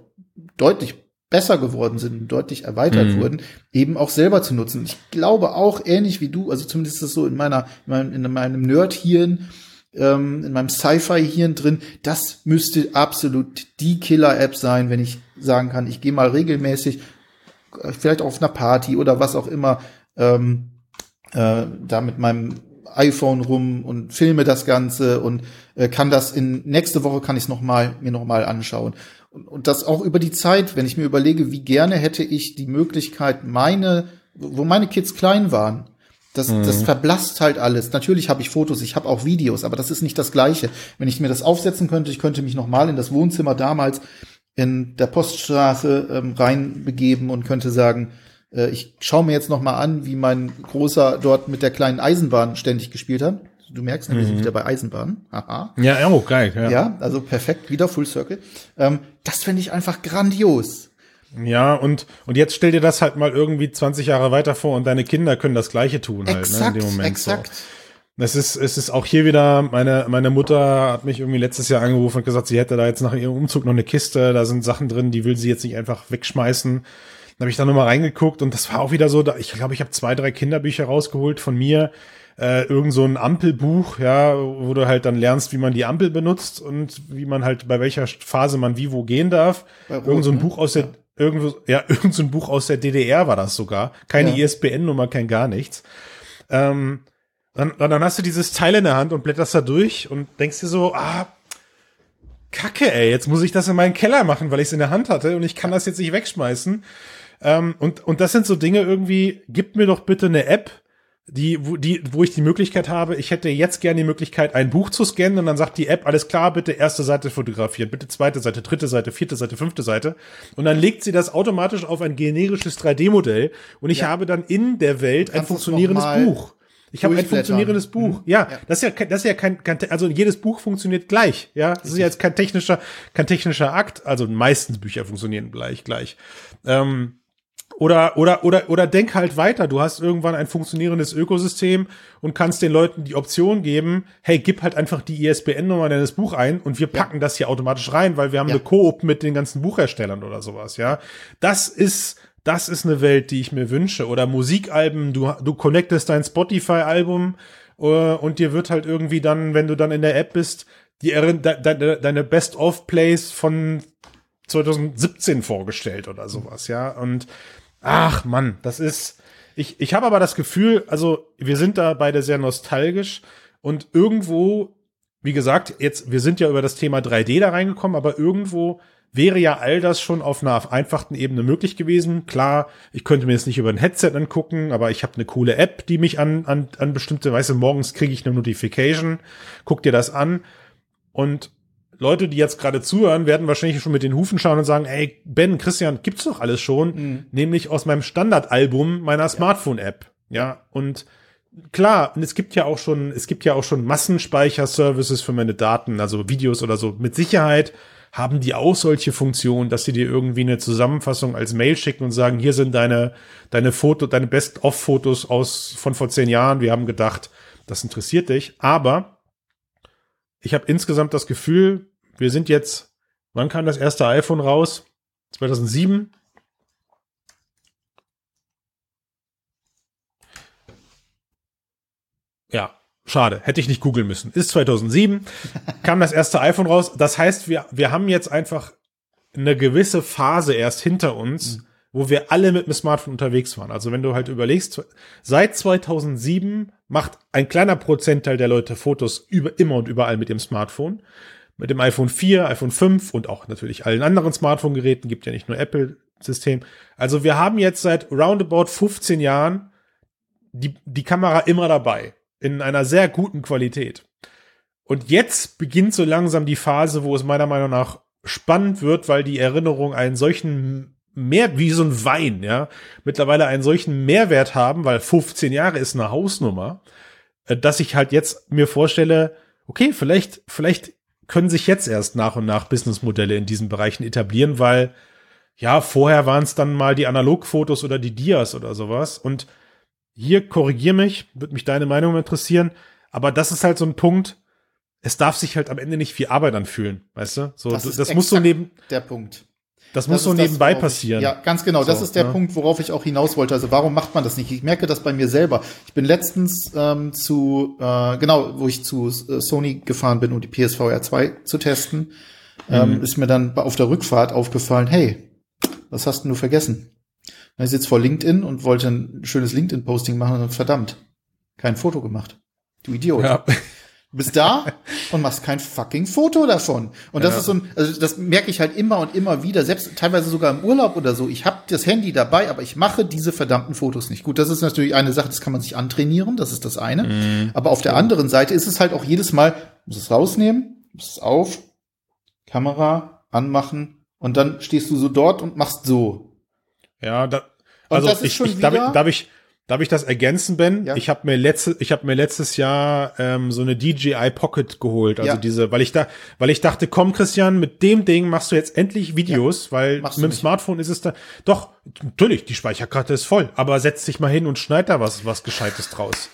S2: deutlich besser geworden sind, deutlich erweitert
S1: Mhm.
S2: wurden, eben auch selber zu nutzen. Ich glaube auch ähnlich wie du, also zumindest ist es so in meiner, in meinem, in meinem Nerd-Hirn, ähm, in meinem Sci-Fi-Hirn drin, das müsste absolut die Killer-App sein, wenn ich sagen kann, ich gehe mal regelmäßig, äh, vielleicht auf einer Party oder was auch immer, ähm, äh, da mit meinem iPhone rum und filme das Ganze und äh, kann das in nächste Woche kann ich es noch mal mir noch mal anschauen und, und das auch über die Zeit, wenn ich mir überlege, wie gerne hätte ich die Möglichkeit, meine, wo meine Kids klein waren, das, das verblasst halt alles. Natürlich habe ich Fotos, ich habe auch Videos, aber das ist nicht das Gleiche. Wenn ich mir das aufsetzen könnte, ich könnte mich noch mal in das Wohnzimmer damals in der Poststraße ähm, reinbegeben und könnte sagen, äh, ich schaue mir jetzt noch mal an, wie mein Großer dort mit der kleinen Eisenbahn ständig gespielt hat. Du merkst, ne, wir sind wieder bei Eisenbahn. Haha.
S1: Ja, oh, geil. Ja,
S2: Ja, also perfekt, wieder Full Circle. Ähm, das finde ich einfach grandios.
S1: ja und, und jetzt stell dir das halt mal irgendwie 20 Jahre weiter vor und deine Kinder können das Gleiche tun halt,
S2: Exakt,
S1: ne, in dem Moment.
S2: exakt.
S1: So. Es ist, es ist auch hier wieder, meine, meine Mutter hat mich irgendwie letztes Jahr angerufen und gesagt, sie hätte da jetzt nach ihrem Umzug noch eine Kiste, da sind Sachen drin, die will sie jetzt nicht einfach wegschmeißen. Dann habe ich da nochmal reingeguckt und das war auch wieder so, da, ich glaube, ich habe zwei, drei Kinderbücher rausgeholt von mir, äh, irgend so ein Ampelbuch, ja, wo du halt dann lernst, wie man die Ampel benutzt und wie man halt bei welcher Phase man wie wo gehen darf.
S2: Rot,
S1: irgend so ein
S2: ne?
S1: Buch aus der, irgendwo, ja, irgend so ein Buch aus der DDR war das sogar. Keine
S2: Ja.
S1: ISBN-Nummer, kein gar nichts. Ähm, dann, dann hast du dieses Teil in der Hand und blätterst da durch und denkst dir so, ah, Kacke, ey, jetzt muss ich das in meinen Keller machen, weil ich es in der Hand hatte und ich kann das jetzt nicht wegschmeißen. Ähm, und, und das sind so Dinge irgendwie, gib mir doch bitte eine App, die, wo, die, wo ich die Möglichkeit habe, ich hätte jetzt gerne die Möglichkeit, ein Buch zu scannen und dann sagt die App, alles klar, bitte erste Seite fotografieren, bitte zweite Seite, dritte Seite, vierte Seite, fünfte Seite. Und dann legt sie das automatisch auf ein generisches 3D-Modell und ich
S2: Ja.
S1: habe dann in der Welt ein funktionierendes Buch. Ich habe ein funktionierendes Buch.
S2: Mhm.
S1: Ja,
S2: Ja.
S1: das ist ja, kein- das ist ja kein, kein, also jedes Buch funktioniert gleich. Ja, das ist ja jetzt kein technischer, kein technischer Akt. Also meistens Bücher funktionieren gleich, gleich. Ähm, oder, oder, oder, oder denk halt weiter. Du hast irgendwann ein funktionierendes Ökosystem und kannst den Leuten die Option geben, hey, gib halt einfach die ISBN-Nummer deines Buch ein und wir packen das hier automatisch rein, weil wir haben
S2: Ja.
S1: eine Koop mit den ganzen Buchherstellern oder sowas, ja. Das ist, das ist eine Welt, die ich mir wünsche. Oder Musikalben, du, du connectest dein Spotify-Album äh, und dir wird halt irgendwie dann, wenn du dann in der App bist, die de, deine Best-of-Plays von 2017 vorgestellt oder sowas, ja. Und ach Mann, das ist. Ich, ich habe aber das Gefühl, also wir sind da beide sehr nostalgisch und irgendwo, wie gesagt, jetzt, wir sind ja über das Thema 3D da reingekommen, aber irgendwo wäre ja all das schon auf einer einfachen Ebene möglich gewesen. Klar, ich könnte mir jetzt nicht über ein Headset angucken, aber ich habe eine coole App, die mich an, an, an bestimmte, weißt morgens kriege ich eine Notification, guck dir das an und Leute, die jetzt gerade zuhören, werden wahrscheinlich schon mit den Hufen schauen und sagen, ey, Ben, Christian, gibt's doch alles schon,
S2: Mhm.
S1: nämlich aus meinem Standardalbum meiner Smartphone-App. Ja, und klar, und es gibt ja auch schon, es gibt ja auch schon Massenspeicher-Services für meine Daten, also Videos oder so. Mit Sicherheit haben die auch solche Funktionen, dass sie dir irgendwie eine Zusammenfassung als Mail schicken und sagen, hier sind deine, deine Foto, deine Best-of-Fotos aus, von vor zehn Jahren. Wir haben gedacht, das interessiert dich. Aber ich habe insgesamt das Gefühl, wir sind jetzt, wann kam das erste iPhone raus? 2007? Ja, schade. Hätte ich nicht googeln müssen. Ist 2007, kam das erste iPhone raus. Das heißt, wir, wir haben jetzt einfach eine gewisse Phase erst hinter uns, wo wir alle mit dem Smartphone unterwegs waren. Also wenn du halt überlegst, seit 2007 macht ein kleiner Prozentteil der Leute Fotos über, immer und überall mit dem Smartphone. Mit dem iPhone 4, iPhone 5 und auch natürlich allen anderen Smartphone-Geräten, gibt ja nicht nur Apple-System. Also wir haben jetzt seit roundabout 15 Jahren die, die Kamera immer dabei. In einer sehr guten Qualität. Und jetzt beginnt so langsam die Phase, wo es meiner Meinung nach spannend wird, weil die Erinnerungen einen solchen mehr wie so ein Wein, ja, mittlerweile einen solchen Mehrwert haben, weil 15 Jahre ist eine Hausnummer, äh, dass ich halt jetzt mir vorstelle, okay, vielleicht, vielleicht können sich jetzt erst nach und nach Businessmodelle in diesen Bereichen etablieren, weil ja, vorher waren es dann mal die Analogfotos oder die Dias oder sowas und hier korrigier mich, würde mich deine Meinung interessieren, aber das ist halt so ein Punkt, es darf sich halt am Ende nicht wie Arbeit anfühlen, weißt du? So, das, das muss so
S2: exakt
S1: neben,
S2: Der Punkt.
S1: Das muss so
S2: ist
S1: nebenbei
S2: worauf
S1: passieren.
S2: Ich, ja, ganz genau. das
S1: So,
S2: ist der
S1: ne?
S2: Punkt, worauf ich auch hinaus wollte. Also warum macht man das nicht? Ich merke das bei mir selber. Ich bin letztens ähm, zu, äh, genau, wo ich zu äh, Sony gefahren bin, um die PSVR 2 zu testen, ähm,
S1: Mhm.
S2: ist mir dann auf der Rückfahrt aufgefallen, hey, was hast denn du vergessen? Ich sitze vor LinkedIn und wollte ein schönes LinkedIn-Posting machen und verdammt, kein Foto gemacht. Du Idiot.
S1: Ja.
S2: Du bist da und machst kein fucking Foto davon. Und das
S1: Ja.
S2: ist so ein, also das merke ich halt immer und immer wieder, selbst teilweise sogar im Urlaub oder so. Ich habe das Handy dabei, aber ich mache diese verdammten Fotos nicht. Gut, das ist natürlich eine Sache, das kann man sich antrainieren, das ist das eine.
S1: Mhm.
S2: Aber auf der anderen Seite ist es halt auch jedes Mal, muss es rausnehmen, muss es auf, Kamera anmachen und dann stehst du so dort und machst so.
S1: Ja, da, also
S2: das ist
S1: ich,
S2: schon
S1: ich, ich,
S2: wieder-
S1: darf ich darf ich das ergänzen, Ben?
S2: Ja.
S1: Ich habe mir letzte, ich habe mir letztes Jahr ähm, so eine DJI Pocket geholt, also
S2: Ja.
S1: diese, weil ich da, weil ich dachte, komm Christian, mit dem Ding machst du jetzt endlich Videos, weil
S2: machst du
S1: mit dem. Smartphone ist es da. Doch, natürlich, die Speicherkarte ist voll, aber setz dich mal hin und schneid da was, was Gescheites draus.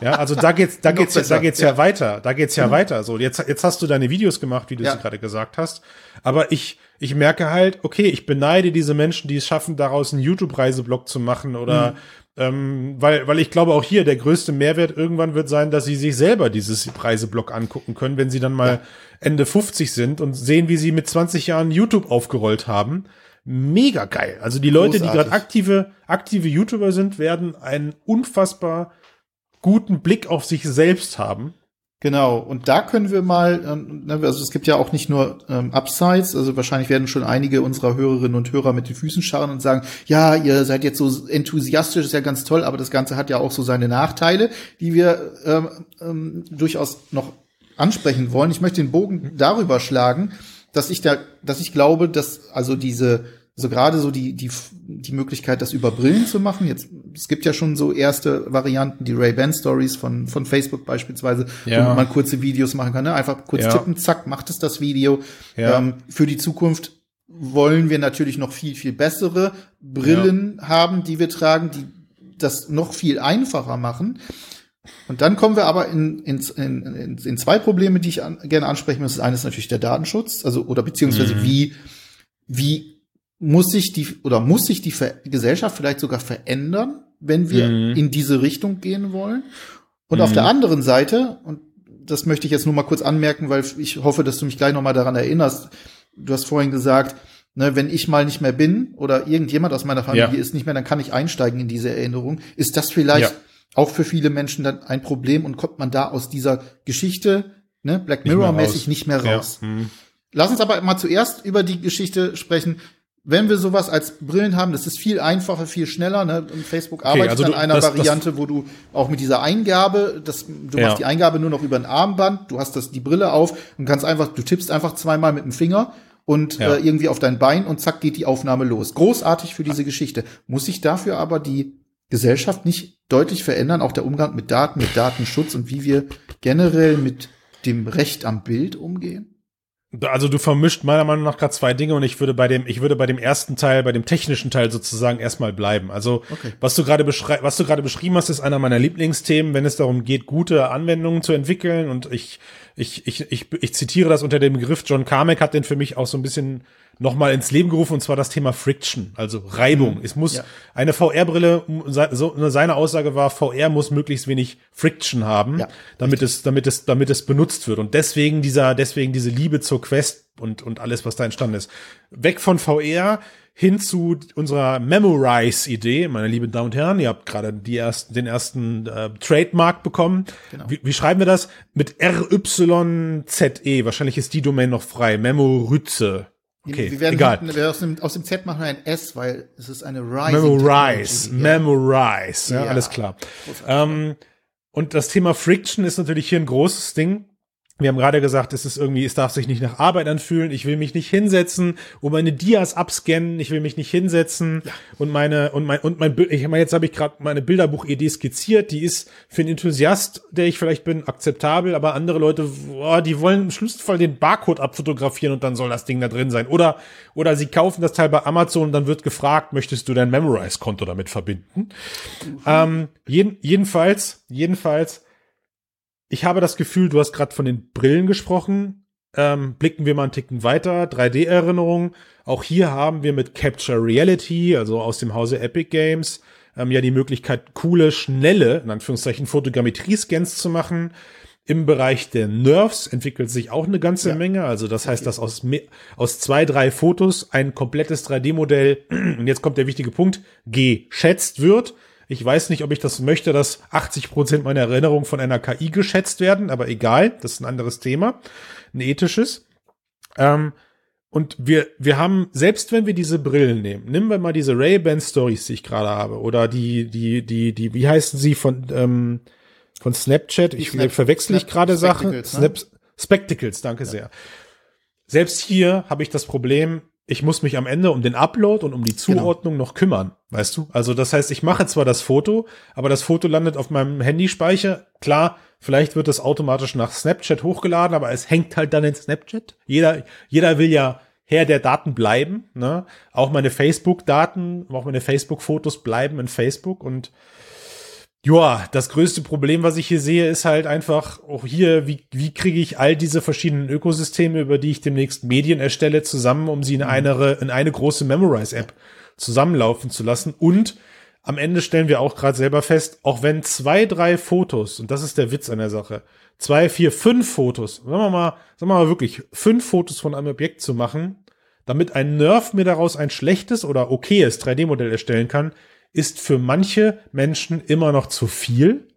S1: Ja, also da geht's, da geht's, ja,
S2: besser,
S1: da geht's ja,
S2: ja.
S1: weiter, da geht's ja weiter. So, jetzt, jetzt hast du deine Videos gemacht, wie du
S2: Ja.
S1: sie gerade gesagt hast. Aber ich, ich merke halt, okay, ich beneide diese Menschen, die es schaffen, daraus einen YouTube-Reiseblog zu machen oder, ähm, weil, weil ich glaube auch hier der größte Mehrwert irgendwann wird sein, dass sie sich selber dieses Reiseblog angucken können, wenn sie dann mal Ende 50 sind und sehen, wie sie mit 20 Jahren YouTube aufgerollt haben. Mega geil. Also die Leute, die
S2: Großartig.
S1: gerade aktive, aktive YouTuber sind, werden einen unfassbar guten Blick auf sich selbst haben.
S2: Genau, und da können wir mal, ähm, ne, also es gibt ja auch nicht nur ähm, Upsides, also wahrscheinlich werden schon einige unserer Hörerinnen und Hörer mit den Füßen scharren und sagen, ja, ihr seid jetzt so enthusiastisch, ist ja ganz toll, aber das Ganze hat ja auch so seine Nachteile, die wir ähm, ähm, durchaus noch ansprechen wollen. Ich möchte den Bogen darüber schlagen, dass ich da, dass ich glaube, dass also diese so gerade so die, die, die Möglichkeit, das über Brillen zu machen. Jetzt, es gibt ja schon so erste Varianten, die Ray-Ban Stories von, von Facebook beispielsweise,
S1: Ja.
S2: wo man kurze Videos machen kann. Ne? Einfach kurz
S1: Ja.
S2: tippen, zack, macht es das Video.
S1: Ja.
S2: Ähm, für die Zukunft wollen wir natürlich noch viel, viel bessere Brillen haben, die wir tragen, die das noch viel einfacher machen. Und dann kommen wir aber in, in, in, in, in zwei Probleme, die ich an, gerne ansprechen muss. Das eine ist natürlich der Datenschutz, also oder beziehungsweise
S1: Mhm.
S2: wie, wie muss sich die oder muss sich die Ver Gesellschaft vielleicht sogar verändern, wenn wir
S1: Mhm.
S2: in diese Richtung gehen wollen? Und auf
S1: Mhm.
S2: der anderen Seite, und das möchte ich jetzt nur mal kurz anmerken, weil ich hoffe, dass du mich gleich noch mal daran erinnerst. Du hast vorhin gesagt, ne, wenn ich mal nicht mehr bin oder irgendjemand aus meiner Familie
S1: Ja.
S2: ist nicht mehr, dann kann ich einsteigen in diese Erinnerung. Ist das vielleicht
S1: Ja.
S2: auch für viele Menschen dann ein Problem und kommt man da aus dieser Geschichte, ne, Black
S1: Nicht mehr
S2: Mirror-mäßig
S1: raus.
S2: nicht mehr
S1: Ja.
S2: raus?
S1: Mhm.
S2: Lass uns aber mal zuerst über die Geschichte sprechen. Wenn wir sowas als Brillen haben, das ist viel einfacher, viel schneller. Ne? Und Facebook arbeitet
S1: also
S2: an
S1: du-
S2: einer
S1: das- das-
S2: Variante, wo du auch mit dieser Eingabe, das, du
S1: Ja.
S2: machst die Eingabe nur noch über ein Armband, du hast das die Brille auf und kannst einfach, du tippst einfach zweimal mit dem Finger und
S1: Ja.
S2: äh, irgendwie auf dein Bein und zack geht die Aufnahme los. Großartig für diese Geschichte. Muss sich dafür aber die Gesellschaft nicht deutlich verändern, auch der Umgang mit Daten, mit Datenschutz und wie wir generell mit dem Recht am Bild umgehen?
S1: Also du vermischt meiner Meinung nach gerade zwei Dinge und ich würde bei dem, ich würde bei dem ersten Teil, bei dem technischen Teil sozusagen erstmal bleiben. Also
S2: Okay.
S1: was du gerade beschrei was du gerade beschrieben hast, ist einer meiner Lieblingsthemen, wenn es darum geht, gute Anwendungen zu entwickeln. Und ich, ich, ich, ich, ich zitiere das unter dem Begriff, John Carmack hat den für mich auch so ein bisschen nochmal ins Leben gerufen, und zwar das Thema Friction, also Reibung. Es muss
S2: Ja.
S1: eine VR-Brille, so, seine Aussage war, VR muss möglichst wenig Friction haben,
S2: Ja,
S1: damit es, damit es, damit es benutzt wird. Und deswegen dieser, deswegen diese Liebe zur Quest und, und alles, was da entstanden ist. Weg von VR hin zu unserer Memorize-Idee, meine lieben Damen und Herren. Ihr habt gerade die ersten, den ersten äh, Trademark bekommen.
S2: Genau.
S1: Wie, wie schreiben wir das? Mit RYZE. Wahrscheinlich ist die Domain noch frei. Memoryze. Okay,
S2: wir werden
S1: egal.
S2: hinten- wir aus, dem, aus dem Z machen wir ein S, weil es ist eine Rising
S1: Memorize. Memorize, ja,
S2: Ja.
S1: alles klar. Ähm, und das Thema Friction ist natürlich hier ein großes Ding. Wir haben gerade gesagt, es ist irgendwie, es darf sich nicht nach Arbeit anfühlen. Ich will mich nicht hinsetzen und meine Dias abscannen. Ich will mich nicht hinsetzen und meine und mein und mein Bild. Ich meine, jetzt habe ich gerade meine Bilderbuchidee skizziert. Die ist für einen Enthusiast, der ich vielleicht bin, akzeptabel. Aber andere Leute, boah, die wollen im schlimmsten Fall den Barcode abfotografieren und dann soll das Ding da drin sein. Oder oder sie kaufen das Teil bei Amazon und dann wird gefragt, möchtest du dein Memorize-Konto damit verbinden? Ähm, jeden, jedenfalls, jedenfalls ich habe das Gefühl, du hast gerade von den Brillen gesprochen. ähm, blicken wir mal einen Ticken weiter, 3D-Erinnerung. Auch hier haben wir mit Capture Reality, also aus dem Hause Epic Games, ähm, ja die Möglichkeit, coole, schnelle, in Anführungszeichen, Fotogrammetrie-Scans zu machen. Im Bereich der Nerves entwickelt sich auch eine ganze ja. Menge. Also das heißt, dass aus, aus zwei, drei Fotos ein komplettes 3D-Modell, und jetzt kommt der wichtige Punkt, geschätzt wird. Ich weiß nicht, ob ich das möchte, dass 80 Prozent meiner Erinnerungen von einer KI geschätzt werden, aber egal, das ist ein anderes Thema, ein ethisches. Ähm, und wir, wir haben, selbst wenn wir diese Brillen nehmen, nehmen wir mal diese Ray-Ban Stories, die ich gerade habe, oder die, die, die, die, wie heißen sie von, ähm, von Snapchat? Ich Snap, verwechsel ich gerade Sachen. Ne? Snap, Spectacles, danke ja. sehr. Selbst hier habe ich das Problem, ich muss mich am Ende um den Upload und um die genau. Zuordnung genau. noch kümmern, weißt du? Also das heißt, ich mache zwar das Foto, aber das Foto landet auf meinem Handyspeicher. Klar, vielleicht wird es automatisch nach Snapchat hochgeladen, aber es hängt halt dann in Snapchat. Jeder, jeder will ja Herr der Daten bleiben. Ne? Auch meine Facebook-Daten, auch meine Facebook-Fotos bleiben in Facebook und ja, das größte Problem, was ich hier sehe, ist halt einfach auch hier, wie, wie kriege ich all diese verschiedenen Ökosysteme, über die ich demnächst Medien erstelle, zusammen, um sie in mhm. eine, in eine große Memorize-App zusammenlaufen zu lassen. Und am Ende stellen wir auch gerade selber fest, auch wenn zwei, drei Fotos, und das ist der Witz an der Sache, zwei, vier, fünf Fotos, sagen wir mal, sagen wir mal wirklich, fünf Fotos von einem Objekt zu machen, damit ein Nerf mir daraus ein schlechtes oder okayes 3D-Modell erstellen kann, ist für manche Menschen immer noch zu viel.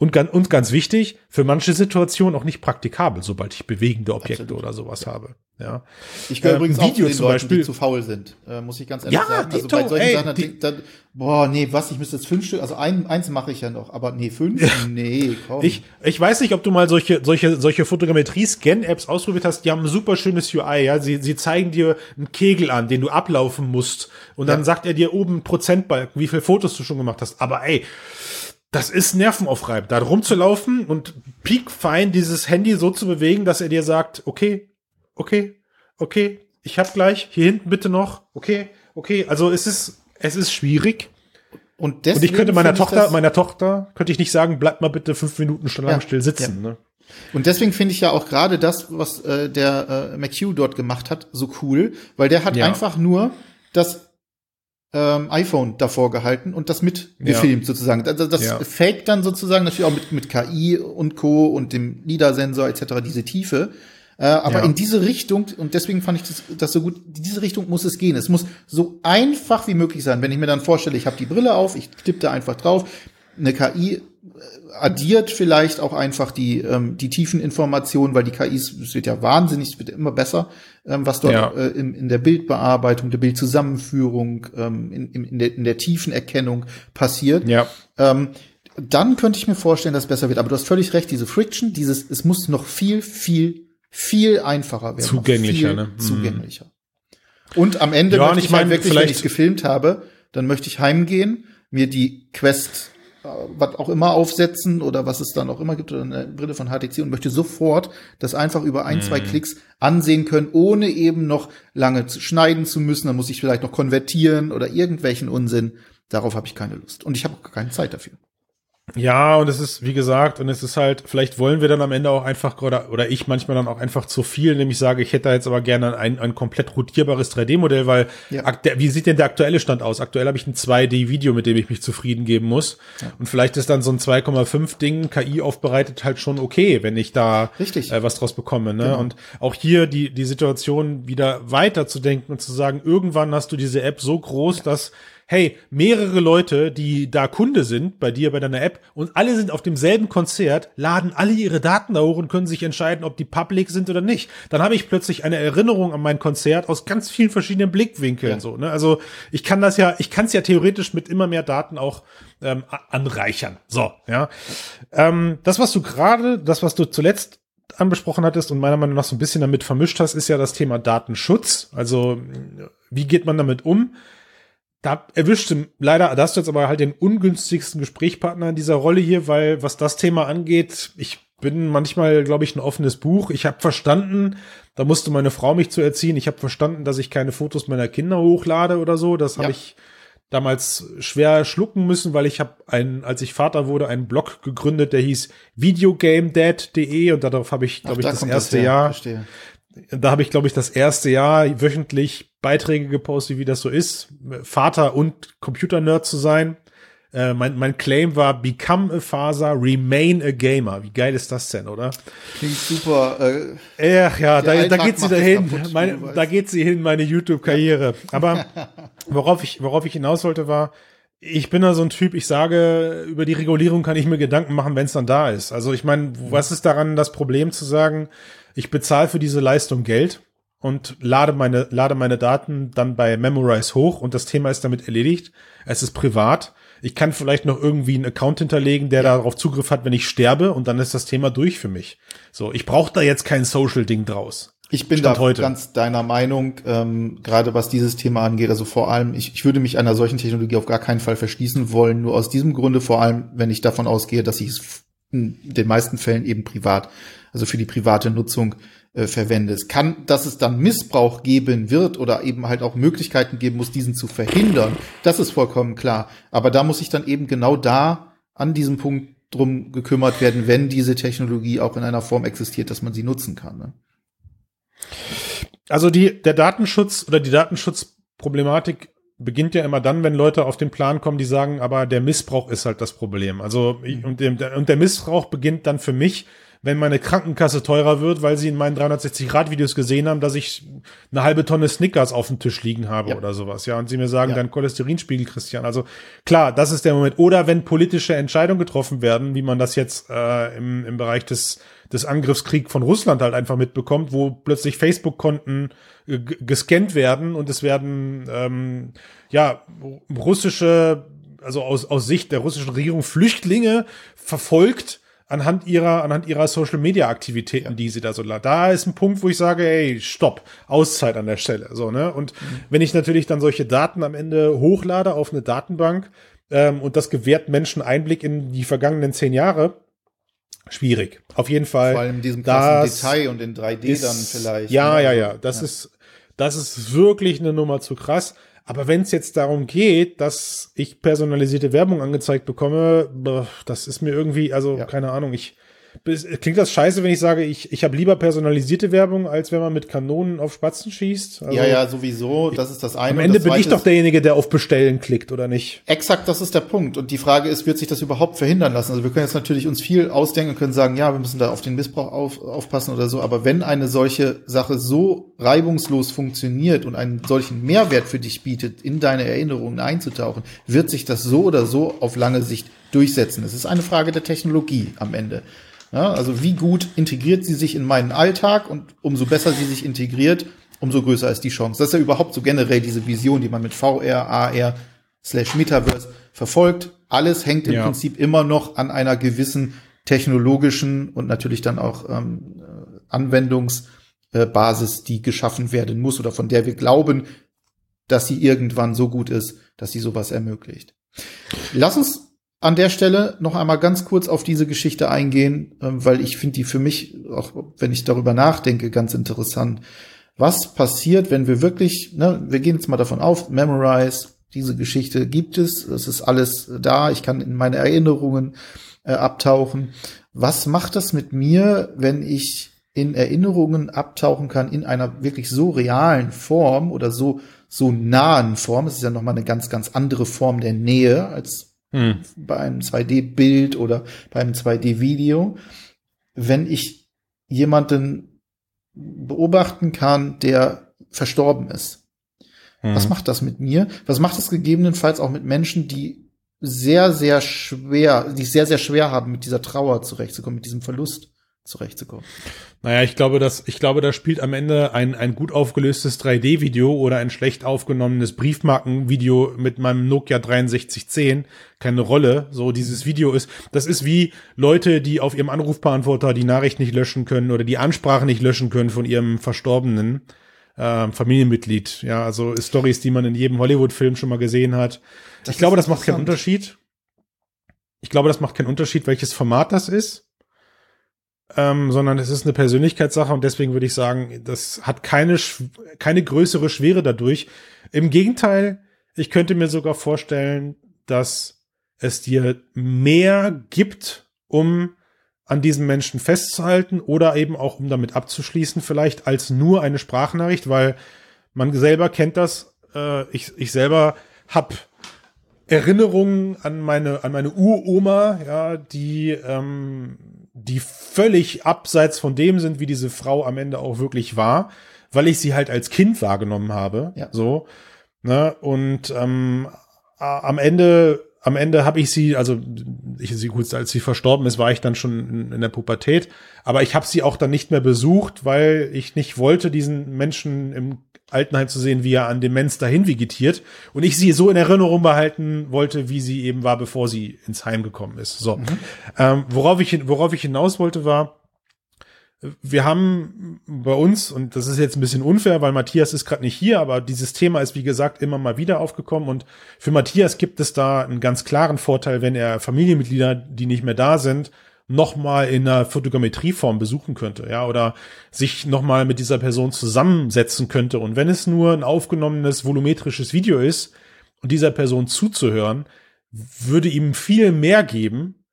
S2: Ja.
S1: Und ganz, und ganz wichtig, für manche Situationen auch nicht praktikabel, sobald ich bewegende Objekte Absolut. oder sowas ja. habe. Ja.
S2: Ich gehöre ähm, übrigens Video auch zu den Leuten, Beispiel, die zu faul sind, äh, muss ich ganz ehrlich
S1: ja,
S2: sagen. Also bei solchen ey, Sachen, die, dann, boah, nee, was, ich müsste jetzt fünf Stück, also ein, eins mache ich ja noch, aber nee, fünf? nee,
S1: komm. Ich, ich weiß nicht, ob du mal solche, solche, solche Fotogrammetrie-Scan-Apps ausprobiert hast, die haben ein super schönes UI, ja. Sie, sie zeigen dir einen Kegel an, den du ablaufen musst. Und dann ja. sagt er dir oben Prozentbalken, wie viele Fotos du schon gemacht hast. Aber ey, das ist nervenaufreibend, da rumzulaufen und piekfein dieses Handy so zu bewegen, dass er dir sagt, okay, okay, okay, ich hab gleich, hier hinten bitte noch, okay, okay. Also es ist, es ist schwierig. Und, und ich könnte meiner Tochter, meiner Tochter, könnte ich nicht sagen, bleib mal bitte fünf Minuten schon lang ja, still sitzen. Ja. Ne?
S2: Und deswegen finde ich ja auch gerade das, was äh, der äh, McHugh dort gemacht hat, so cool, weil der hat ja. einfach nur das ähm, iPhone davor gehalten und das mitgefilmt ja. sozusagen. Das, das ja. fake dann sozusagen natürlich auch mit, mit KI und Co. und dem LIDAR-Sensor etc. diese Tiefe. Äh, aber ja. in diese Richtung, und deswegen fand ich das, das so gut, in diese Richtung muss es gehen. Es muss so einfach wie möglich sein. Wenn ich mir dann vorstelle, ich habe die Brille auf, ich tippe da einfach drauf, eine KI äh, addiert vielleicht auch einfach die, ähm, die tiefen Informationen, weil die KIs, es wird ja wahnsinnig, es wird immer besser, ähm, was dort ja. äh, in, in der Bildbearbeitung, der Bildzusammenführung, ähm, in, in, der, in der tiefen Erkennung passiert.
S1: Ja.
S2: Ähm, dann könnte ich mir vorstellen, dass es besser wird. Aber du hast völlig recht, diese Friction, dieses, es muss noch viel, viel, viel einfacher werden.
S1: Zugänglicher, ne?
S2: Mhm. Zugänglicher. Und am Ende
S1: ja, möchte ich, ich halt meine,
S2: wirklich, wenn ich es gefilmt habe, dann möchte ich heimgehen, mir die Quest was auch immer aufsetzen oder was es dann auch immer gibt oder eine Brille von HTC und möchte sofort das einfach über ein, mm. zwei mhm. Klicks ansehen können, ohne eben noch lange zu schneiden zu müssen. Dann muss ich vielleicht noch konvertieren oder irgendwelchen Unsinn. Darauf habe ich keine Lust. Und ich habe auch keine Zeit dafür.
S1: Ja, und es ist, wie gesagt, und es ist halt, vielleicht wollen wir dann am Ende auch einfach, oder, oder ich manchmal dann auch einfach zu viel, nämlich sage, ich hätte da jetzt aber gerne ein, ein komplett rotierbares 3D-Modell, weil, ja. wie sieht denn der aktuelle Stand aus? Aktuell habe ich ein 2D-Video, mit dem ich mich zufrieden geben muss. Ja. Und vielleicht ist dann so ein 2,5-Ding KI aufbereitet halt schon okay, wenn ich da äh, was draus bekomme. Ne? Genau. Und auch hier die, die Situation wieder weiter zu denken und zu sagen, irgendwann hast du diese App so groß, ja. dass hey, mehrere Leute, die da Kunde sind bei dir, bei deiner App und alle sind auf demselben Konzert, laden alle ihre Daten da hoch und können sich entscheiden, ob die public sind oder nicht. Dann habe ich plötzlich eine Erinnerung an mein Konzert aus ganz vielen verschiedenen Blickwinkeln. Ja. So, ne? Also ich kann das ja, ich kann es ja theoretisch mit immer mehr Daten auch ähm, anreichern. So, ja. Ähm, das, was du gerade, das, was du zuletzt anbesprochen hattest und meiner Meinung nach so ein bisschen damit vermischt hast, ist ja das Thema Datenschutz. Also wie geht man damit um? Da erwischte leider, da hast du jetzt aber halt den ungünstigsten Gesprächspartner in dieser Rolle hier, weil was das Thema angeht, ich bin manchmal, glaube ich, ein offenes Buch. Ich habe verstanden, da musste meine Frau mich zu erziehen. Ich habe verstanden, dass ich keine Fotos meiner Kinder hochlade oder so. Das habe ja. ich, damals schwer schlucken müssen, weil ich habe einen, als ich Vater wurde, einen Blog gegründet, der hieß videogamedad.de und darauf habe ich, glaube ich, das erste das Jahr, Verstehe. da habe ich, glaube ich, das erste Jahr wöchentlich Beiträge gepostet, wie das so ist, Vater und Computer-Nerd zu sein. Äh, mein, mein Claim war Become a Father, Remain a Gamer. Wie geil ist das denn, oder?
S2: Klingt super.
S1: Äh, ja, ja, da, da geht sie dahin. Meine, da geht sie hin, meine YouTube-Karriere. Aber worauf ich, worauf ich hinaus wollte, war, ich bin da so ein Typ, ich sage, über die Regulierung kann ich mir Gedanken machen, wenn es dann da ist. Also ich meine, was ist daran das Problem zu sagen, ich bezahle für diese Leistung Geld und lade meine, lade meine Daten dann bei Memorize hoch und das Thema ist damit erledigt. Es ist privat ich kann vielleicht noch irgendwie einen Account hinterlegen, der ja. darauf Zugriff hat, wenn ich sterbe und dann ist das Thema durch für mich. So, ich brauche da jetzt kein Social-Ding draus.
S2: Ich bin Stand da heute. ganz deiner Meinung, ähm, gerade was dieses Thema angeht. Also vor allem, ich, ich würde mich einer solchen Technologie auf gar keinen Fall verschließen wollen. Nur aus diesem Grunde, vor allem, wenn ich davon ausgehe, dass ich es in den meisten Fällen eben privat, also für die private Nutzung äh, verwendest. Kann, dass es dann Missbrauch geben wird oder eben halt auch Möglichkeiten geben muss, diesen zu verhindern, das ist vollkommen klar. Aber da muss sich dann eben genau da an diesem Punkt drum gekümmert werden, wenn diese Technologie auch in einer Form existiert, dass man sie nutzen kann. Ne?
S1: Also die, der Datenschutz oder die Datenschutzproblematik beginnt ja immer dann, wenn Leute auf den Plan kommen, die sagen, aber der Missbrauch ist halt das Problem. Also mhm. und, und der Missbrauch beginnt dann für mich, wenn meine Krankenkasse teurer wird, weil sie in meinen 360-Grad-Videos gesehen haben, dass ich eine halbe Tonne Snickers auf dem Tisch liegen habe ja. oder sowas. Ja, und sie mir sagen, ja. dein Cholesterinspiegel, Christian. Also klar, das ist der Moment. Oder wenn politische Entscheidungen getroffen werden, wie man das jetzt äh, im, im Bereich des, des Angriffskrieg von Russland halt einfach mitbekommt, wo plötzlich Facebook-Konten äh, gescannt werden und es werden ähm, ja russische, also aus, aus Sicht der russischen Regierung Flüchtlinge verfolgt anhand ihrer, anhand ihrer Social Media Aktivitäten, die sie da so, da ist ein Punkt, wo ich sage, ey, stopp, Auszeit an der Stelle, so, ne? Und mhm. wenn ich natürlich dann solche Daten am Ende hochlade auf eine Datenbank, ähm, und das gewährt Menschen Einblick in die vergangenen zehn Jahre, schwierig. Auf jeden Fall.
S2: Vor allem in diesem krassen Detail und in 3D
S1: ist,
S2: dann vielleicht.
S1: Ja, ne? ja, ja. Das ja. ist, das ist wirklich eine Nummer zu krass. Aber wenn es jetzt darum geht, dass ich personalisierte Werbung angezeigt bekomme, das ist mir irgendwie, also ja. keine Ahnung, ich Klingt das scheiße, wenn ich sage, ich, ich habe lieber personalisierte Werbung, als wenn man mit Kanonen auf Spatzen schießt?
S2: Also, ja, ja, sowieso. Das ist das eine.
S1: Am Ende bin ich doch derjenige, der auf Bestellen klickt, oder nicht?
S2: Exakt, das ist der Punkt. Und die Frage ist, wird sich das überhaupt verhindern lassen? Also wir können jetzt natürlich uns viel ausdenken und können sagen, ja, wir müssen da auf den Missbrauch auf, aufpassen oder so. Aber wenn eine solche Sache so reibungslos funktioniert und einen solchen Mehrwert für dich bietet, in deine Erinnerungen einzutauchen, wird sich das so oder so auf lange Sicht durchsetzen. Es ist eine Frage der Technologie am Ende. Ja, also wie gut integriert sie sich in meinen Alltag und umso besser sie sich integriert, umso größer ist die Chance. Das ist ja überhaupt so generell diese Vision, die man mit VR, AR, slash Metaverse verfolgt. Alles hängt im ja. Prinzip immer noch an einer gewissen technologischen und natürlich dann auch ähm, Anwendungsbasis, die geschaffen werden muss oder von der wir glauben, dass sie irgendwann so gut ist, dass sie sowas ermöglicht. Lass uns an der Stelle noch einmal ganz kurz auf diese Geschichte eingehen, ähm, weil ich finde die für mich, auch wenn ich darüber nachdenke, ganz interessant. Was passiert, wenn wir wirklich, ne, wir gehen jetzt mal davon auf, Memorize, diese Geschichte gibt es, es ist alles da, ich kann in meine Erinnerungen äh, abtauchen. Was macht das mit mir, wenn ich in Erinnerungen abtauchen kann in einer wirklich so realen Form oder so so nahen Form? Es ist ja noch mal eine ganz ganz andere Form der Nähe als hm. bei einem 2D-Bild oder bei einem 2D-Video, wenn ich jemanden beobachten kann, der verstorben ist. Hm. Was macht das mit mir? Was macht es gegebenenfalls auch mit Menschen, die sehr, sehr schwer, die sehr, sehr schwer haben, mit dieser Trauer zurechtzukommen, mit diesem Verlust? Zurechtzukommen.
S1: Naja, ich glaube, dass, ich glaube, da spielt am Ende ein, ein gut aufgelöstes 3D-Video oder ein schlecht aufgenommenes Briefmarkenvideo mit meinem Nokia 6310 keine Rolle. So, dieses Video ist, das ist wie Leute, die auf ihrem Anrufbeantworter die Nachricht nicht löschen können oder die Ansprache nicht löschen können von ihrem verstorbenen äh, Familienmitglied. Ja, also Stories, die man in jedem Hollywood-Film schon mal gesehen hat. Das ich glaube, das macht keinen Unterschied. Ich glaube, das macht keinen Unterschied, welches Format das ist ähm, sondern es ist eine Persönlichkeitssache und deswegen würde ich sagen, das hat keine, keine größere Schwere dadurch. Im Gegenteil, ich könnte mir sogar vorstellen, dass es dir mehr gibt, um an diesen Menschen festzuhalten oder eben auch um damit abzuschließen, vielleicht als nur eine Sprachnachricht, weil man selber kennt das. Äh, ich, ich selber habe Erinnerungen an meine an meine Uroma, ja, die ähm, die völlig abseits von dem sind, wie diese Frau am Ende auch wirklich war, weil ich sie halt als Kind wahrgenommen habe, ja. so, ne, und ähm, am Ende am Ende habe ich sie, also ich sie gut, als sie verstorben ist, war ich dann schon in, in der Pubertät, aber ich habe sie auch dann nicht mehr besucht, weil ich nicht wollte, diesen Menschen im Altenheim zu sehen, wie er an Demenz dahin vegetiert und ich sie so in Erinnerung behalten wollte, wie sie eben war, bevor sie ins Heim gekommen ist. So, mhm. ähm, worauf ich worauf ich hinaus wollte war, wir haben bei uns, und das ist jetzt ein bisschen unfair, weil Matthias ist gerade nicht hier, aber dieses Thema ist, wie gesagt, immer mal wieder aufgekommen. Und für Matthias gibt es da einen ganz klaren Vorteil, wenn er Familienmitglieder, die nicht mehr da sind, nochmal in einer Fotogrammetrieform besuchen könnte, ja, oder sich nochmal mit dieser Person zusammensetzen könnte. Und wenn es nur ein aufgenommenes volumetrisches Video ist und dieser Person zuzuhören, würde ihm viel mehr geben,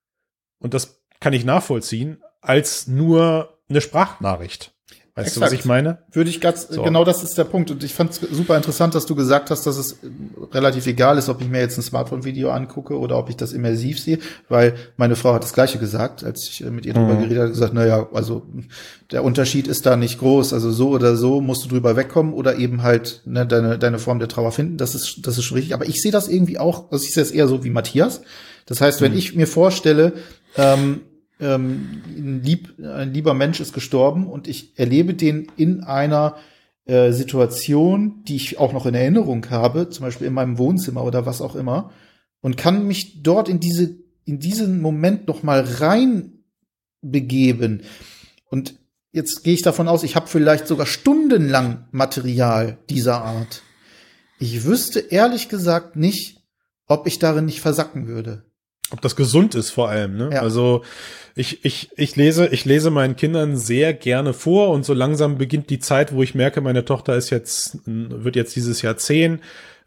S1: und das kann ich nachvollziehen, als nur eine Sprachnachricht. Weißt Exakt. du, was ich meine?
S2: Würde ich ganz, so. genau das ist der Punkt. Und ich fand es super interessant, dass du gesagt hast, dass es relativ egal ist, ob ich mir jetzt ein Smartphone-Video angucke oder ob ich das immersiv sehe, weil meine Frau hat das Gleiche gesagt, als ich mit ihr drüber mhm. geredet habe, gesagt, naja, also der Unterschied ist da nicht groß. Also so oder so musst du drüber wegkommen oder eben halt ne, deine, deine Form der Trauer finden. Das ist, das ist schon richtig. Aber ich sehe das irgendwie auch, also ich sehe es eher so wie Matthias. Das heißt, wenn mhm. ich mir vorstelle, ähm, ähm, ein, lieb, ein lieber Mensch ist gestorben und ich erlebe den in einer äh, Situation, die ich auch noch in Erinnerung habe, zum Beispiel in meinem Wohnzimmer oder was auch immer, und kann mich dort in diese in diesen Moment noch mal rein begeben. Und jetzt gehe ich davon aus, ich habe vielleicht sogar stundenlang Material dieser Art. Ich wüsste ehrlich gesagt nicht, ob ich darin nicht versacken würde.
S1: Ob das gesund ist vor allem, ne? Ja. Also ich, ich, ich lese, ich lese meinen Kindern sehr gerne vor und so langsam beginnt die Zeit, wo ich merke, meine Tochter ist jetzt, wird jetzt dieses Jahr zehn.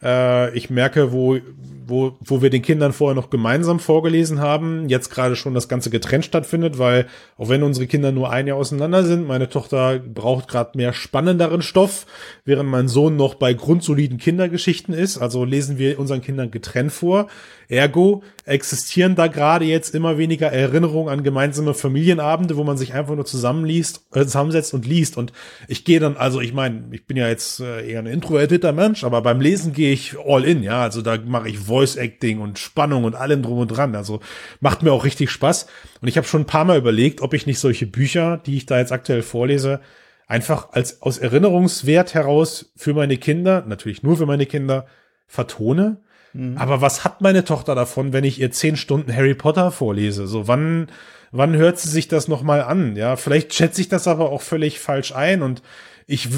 S1: Äh, ich merke, wo, wo, wo wir den Kindern vorher noch gemeinsam vorgelesen haben, jetzt gerade schon das Ganze getrennt stattfindet, weil auch wenn unsere Kinder nur ein Jahr auseinander sind, meine Tochter braucht gerade mehr spannenderen Stoff, während mein Sohn noch bei grundsoliden Kindergeschichten ist. Also lesen wir unseren Kindern getrennt vor. Ergo existieren da gerade jetzt immer weniger Erinnerungen an gemeinsame Familienabende, wo man sich einfach nur zusammenliest, äh, zusammensetzt und liest. Und ich gehe dann, also ich meine, ich bin ja jetzt äh, eher ein introvertierter Mensch, aber beim Lesen gehe ich all in, ja. Also da mache ich Voice Acting und Spannung und allem drum und dran. Also macht mir auch richtig Spaß. Und ich habe schon ein paar Mal überlegt, ob ich nicht solche Bücher, die ich da jetzt aktuell vorlese, einfach als aus Erinnerungswert heraus für meine Kinder, natürlich nur für meine Kinder, vertone Mhm. Aber was hat meine Tochter davon, wenn ich ihr zehn Stunden Harry Potter vorlese? So, wann, wann hört sie sich das nochmal an? Ja, vielleicht schätze ich das aber auch völlig falsch ein und ich,